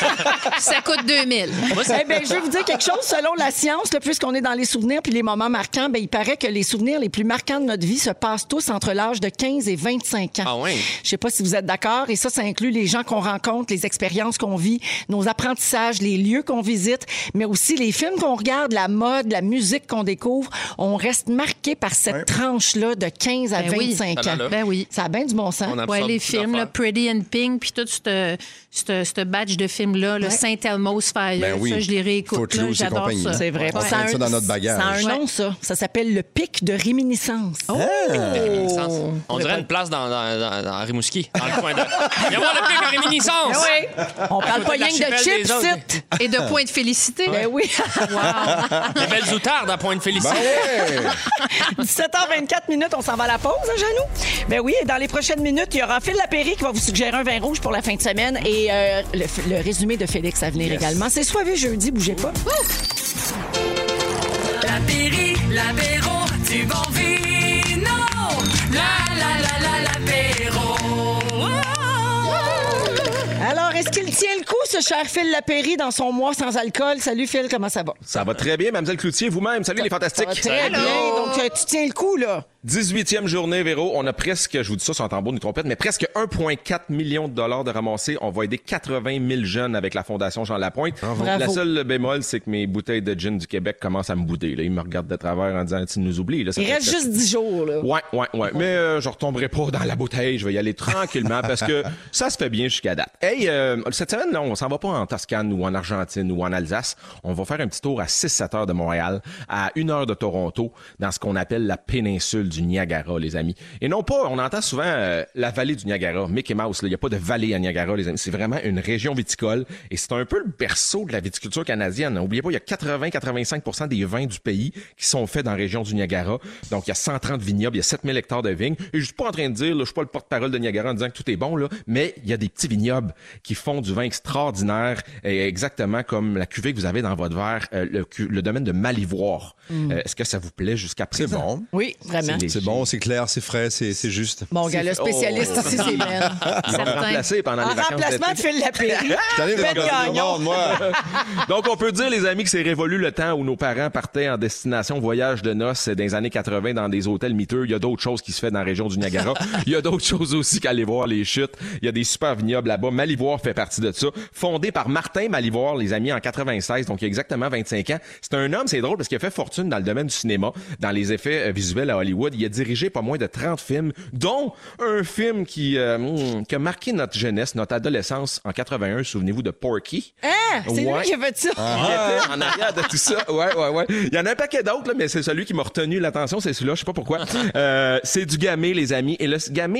Ça coûte 2000. Eh ben, je vais vous dire quelque chose. Selon la science, là, puisqu'on est dans les souvenirs puis les moments marquants, ben, il paraît que les souvenirs les plus marquants de notre vie se passent tous entre l'âge de 15 et 25 ans. Ah oui? Je sais pas si vous êtes d'accord. Et ça, ça inclut les gens qu'on rencontre, les expériences qu'on vit, nos apprentissages, les lieux qu'on visite, mais aussi les films qu'on regarde, la mode, la musique qu'on découvre. On reste marqué par cette tranche-là de 15 à Ben oui. 25 Ça ans. l'a. Ben oui. Ça a bien du bon sens. Ouais, les films, là. Pretty in Pink, puis tout ce ce- ce batch de films-là, le Saint Elmo's Fire, Ben oui. ça, je les réécoute. J'adore ça. C'est vrai. On Ça a ça un- dans notre bagage. Ça a un nom, ça. Ça s'appelle le pic de réminiscence. On dirait une place dans, dans, dans, dans Rimouski, dans le coin de. Voir le de réminiscence! Oui. On parle pas de rien que de chips. Et de points de félicité. Ben oui. Les belles outardes à Pointe Félicité. Ben ouais. 17h24 minutes, on s'en va à la pause, hein, Janou? Ben oui, et dans les prochaines minutes, il y aura Phil Lapéry qui va vous suggérer un vin rouge pour la fin de semaine et euh, le, le résumé de Félix à venir également. C'est soivé jeudi, bougez pas. L'apéri, l'apéro, du bon vino. La la la la l'apéro. Alors, est-ce qu'il tient le coup, ce cher Phil Lapéry, dans son mois sans alcool? Salut Phil, comment ça va? Ça va très bien, Mademoiselle Cloutier, vous-même. Salut les Ça fantastiques. va très bien. Donc, euh, tu tiens le coup, là? 18e journée, Véro. On a presque, je vous dis ça sur un tambour, une trompette, mais presque 1,4 million de dollars de ramassés. On va aider 80 000 jeunes avec la Fondation Jean Lapointe. Bravo. La seule bémol, c'est que mes bouteilles de gin du Québec commencent à me bouder. Là. Ils me regardent de travers en disant, tu nous oublies. Là, ça Il reste juste 10 jours, là. Ouais, ouais, ouais. Mais euh, je retomberai pas dans la bouteille. Je vais y aller tranquillement parce que ça se fait bien jusqu'à date. Hey, euh, cette semaine, là, on s'en va pas en Toscane ou en Argentine ou en Alsace. On va faire un petit tour à 6-7 heures de Montréal, à une heure de Toronto, dans ce qu'on appelle la péninsule du Niagara, les amis. Et non pas, on entend souvent euh, la vallée du Niagara, Mickey Mouse. Il n'y a pas de vallée à Niagara, les amis. C'est vraiment une région viticole et c'est un peu le berceau de la viticulture canadienne. N'oubliez pas, il y a 80-85% des vins du pays qui sont faits dans la région du Niagara. Donc, il y a 130 vignobles, il y a 7000 hectares de vignes. Et je suis pas en train de dire, là, je suis pas le porte-parole de Niagara en disant que tout est bon, là, mais il y a des petits vignobles qui font du vin extraordinaire, et exactement comme la cuvée que vous avez dans votre verre, euh, le, domaine de Malivoire. Euh, Est-ce que ça vous plaît jusqu'à C'est présent? bon. Oui, vraiment. C'est C'est bon, c'est clair, c'est frais, c'est c'est juste. Bon, gars, le spécialiste Oh. ici, c'est Ben. Me remplacer pendant En les vacances remplacement de. Phil Lapéry. Ben dans le Gagnon. monde, moi. Donc, on peut dire, les amis, que c'est révolu le temps où nos parents partaient en destination voyage de noces dans les années 80 dans des hôtels miteux. Il y a d'autres choses qui se fait dans la région du Niagara. Il y a d'autres choses aussi qu'aller voir les chutes. Il y a des super vignobles là-bas. Malivoire fait partie de ça. fondé par Martin Malivoire, les amis, en 96, donc il y a exactement 25 ans. C'est un homme, c'est drôle parce qu'il a fait fortune dans le domaine du cinéma, dans les effets euh, visuels à Hollywood. Il a dirigé pas moins de 30 films, dont un film qui, euh, hmm, qui a marqué notre jeunesse, notre adolescence en 81. Souvenez-vous de Porky. Ah, c'est Ouais. lui qui a fait ça. Il était en arrière de tout ça. Ouais, ouais, ouais. Il y en a un paquet d'autres, mais c'est celui qui m'a retenu l'attention, c'est celui-là. Je sais pas pourquoi. Euh, c'est du gamay, les amis. Et le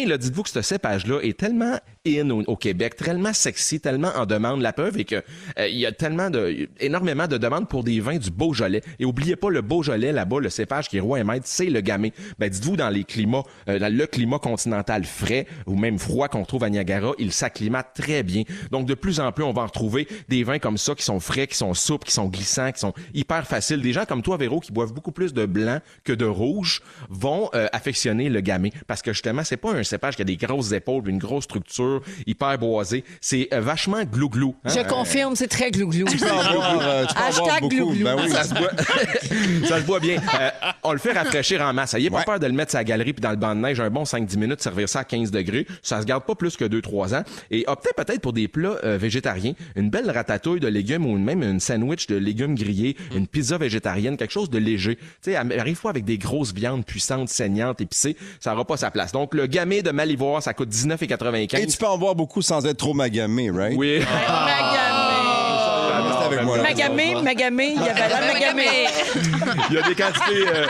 là, dites-vous que ce cépage-là est tellement in au, au Québec, tellement sexy, tellement en demande. La preuve est que euh, il y a tellement de, énormément de demandes pour des vins du Beaujolais. Et oubliez pas le Beaujolais là-bas, le cépage qui est roi et maître, c'est le gamay. Ben, dites-vous dans les climats, euh, le climat continental frais ou même froid qu'on trouve à Niagara, il s'acclimate très bien. Donc, de plus en plus, on va en retrouver des vins comme ça qui sont frais, qui sont souples, qui sont glissants, qui sont hyper faciles. Des gens comme toi, Véro, qui boivent beaucoup plus de blanc que de rouge, vont euh, affectionner le gamay parce que justement, c'est pas un cépage qui a des grosses épaules, une grosse structure, hyper boisée. C'est euh, vachement glou-glou. hein. Je confirme, c'est très glouglou. Tu peux en boire, euh, tu peux Hashtag beaucoup. glouglou. Ben oui. Ça se boit, ça se boit bien. Euh, on le fait rafraîchir en masse. Ayez pas Ouais. peur de le mettre sur la galerie puis dans le banc de neige un bon 5-10 minutes, servir ça à 15 degrés. Ça se garde pas plus que 2-3 ans. Et optez peut-être pour des plats euh, végétariens. Une belle ratatouille de légumes ou même une sandwich de légumes grillés, une pizza végétarienne, quelque chose de léger. Tu sais, arrive-toi avec des grosses viandes puissantes, saignantes, épicées. Ça aura pas sa place. Donc, le gamay de Malivoire, ça coûte 19,95. Et tu peux en boire beaucoup sans être trop magamé, right? Oui. Magamé. Reste avec moi, là. Magamé, magamé, il y avait la magamé. Il y a des quantités, euh,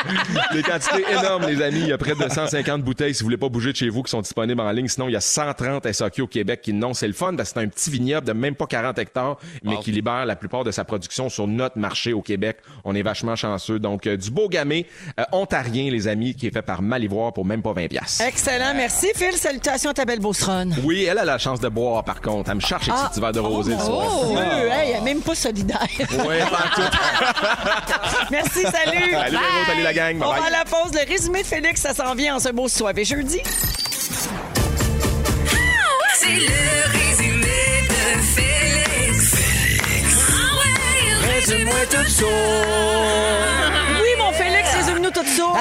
des quantités énormes, les amis. Il y a près de 150 bouteilles, si vous voulez pas bouger de chez vous, qui sont disponibles en ligne. Sinon, il y a 130 SAQ au Québec qui non. C'est le fun parce que c'est un petit vignoble de même pas 40 hectares, mais qui libère la plupart de sa production sur notre marché au Québec. On est vachement chanceux. Donc, euh, du beau gamay euh, ontarien, les amis, qui est fait par Malivoire pour même pas 20 piastres. Excellent, merci Phil. Salutations à ta belle Beauceronne. Oui, elle a la chance de boire, par contre. Elle me cherche Ah. ses petits verres de rosé le soir. Oh, hey, elle est même pas solidaire. Ouais, pas en tout. Merci, salut. Salut, Véro, salut la gang. On Bye va bye. à la pause. Le résumé de Félix, ça s'en vient en ce beau soir. Et jeudi. C'est le résumé de Félix. Ah ouais, résume-moi tout ça.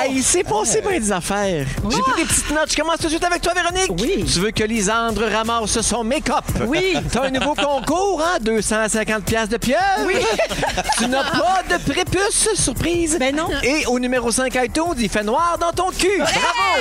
Hey, il s'est passé bien des affaires. J'ai pris des petites notes. Je commence tout de suite avec toi, Véronique. Oui. Tu veux que Lisandre ramasse son make-up? Oui. T'as un nouveau concours, hein? 250 pièces de pieuvre. Oui. tu n'as pas de prépuce, surprise. Ben non. Et au numéro 5 iTunes, il fait noir dans ton cul. Bravo!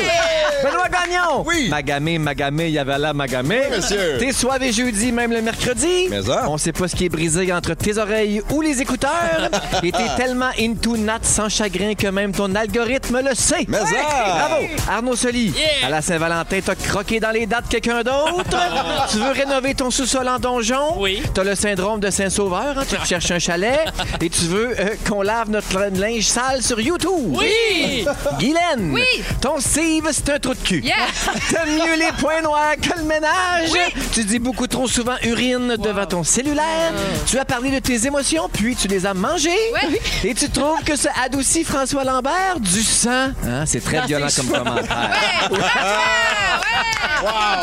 Benoît Gagnon. Oui. Magamé, magamé, il y avait là magamé. Oui, monsieur. T'es soivé jeudi, même le mercredi. Mais ça. On sait pas ce qui est brisé entre tes oreilles ou les écouteurs. Et t'es tellement into Nat sans chagrin que même ton algorithme le sait. Mais ça. Bravo! Arnaud Soli, à la Saint-Valentin, t'as croqué dans les dates quelqu'un d'autre? tu veux rénover ton sous-sol en donjon? Oui. T'as le syndrome de Saint-Sauveur, hein, tu cherches un chalet? Et tu veux euh, qu'on lave notre linge sale sur YouTube? Oui! Guylaine, Oui. ton Steve, c'est un trou de cul. Yeah! T'aimes mieux les points noirs que le ménage? Tu dis beaucoup trop souvent urine devant ton cellulaire. Tu as parlé de tes émotions, puis tu les as mangées. Ouais. Et tu trouves que ça adoucit François Lambert du sang. Hein, c'est très Dans violent comme commentaire.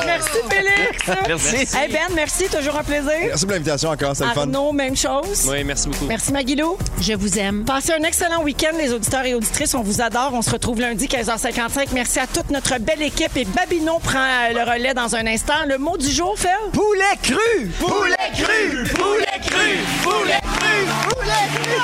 Merci, Félix. Merci. Hey, Ben, merci. Toujours un plaisir. Merci pour l'invitation encore, c'est le fun. Arnaud, même chose. Oui, merci beaucoup. Merci, Maguilou. Je vous aime. Passez un excellent week-end, les auditeurs et auditrices. On vous adore. On se retrouve lundi, 15h55. Merci à toute notre belle équipe. Et Babino prend euh, le relais dans un instant. Le mot du jour, Phil? Poulet cru! Poulet cru! Poulet cru! Poulet cru! Poulet cru!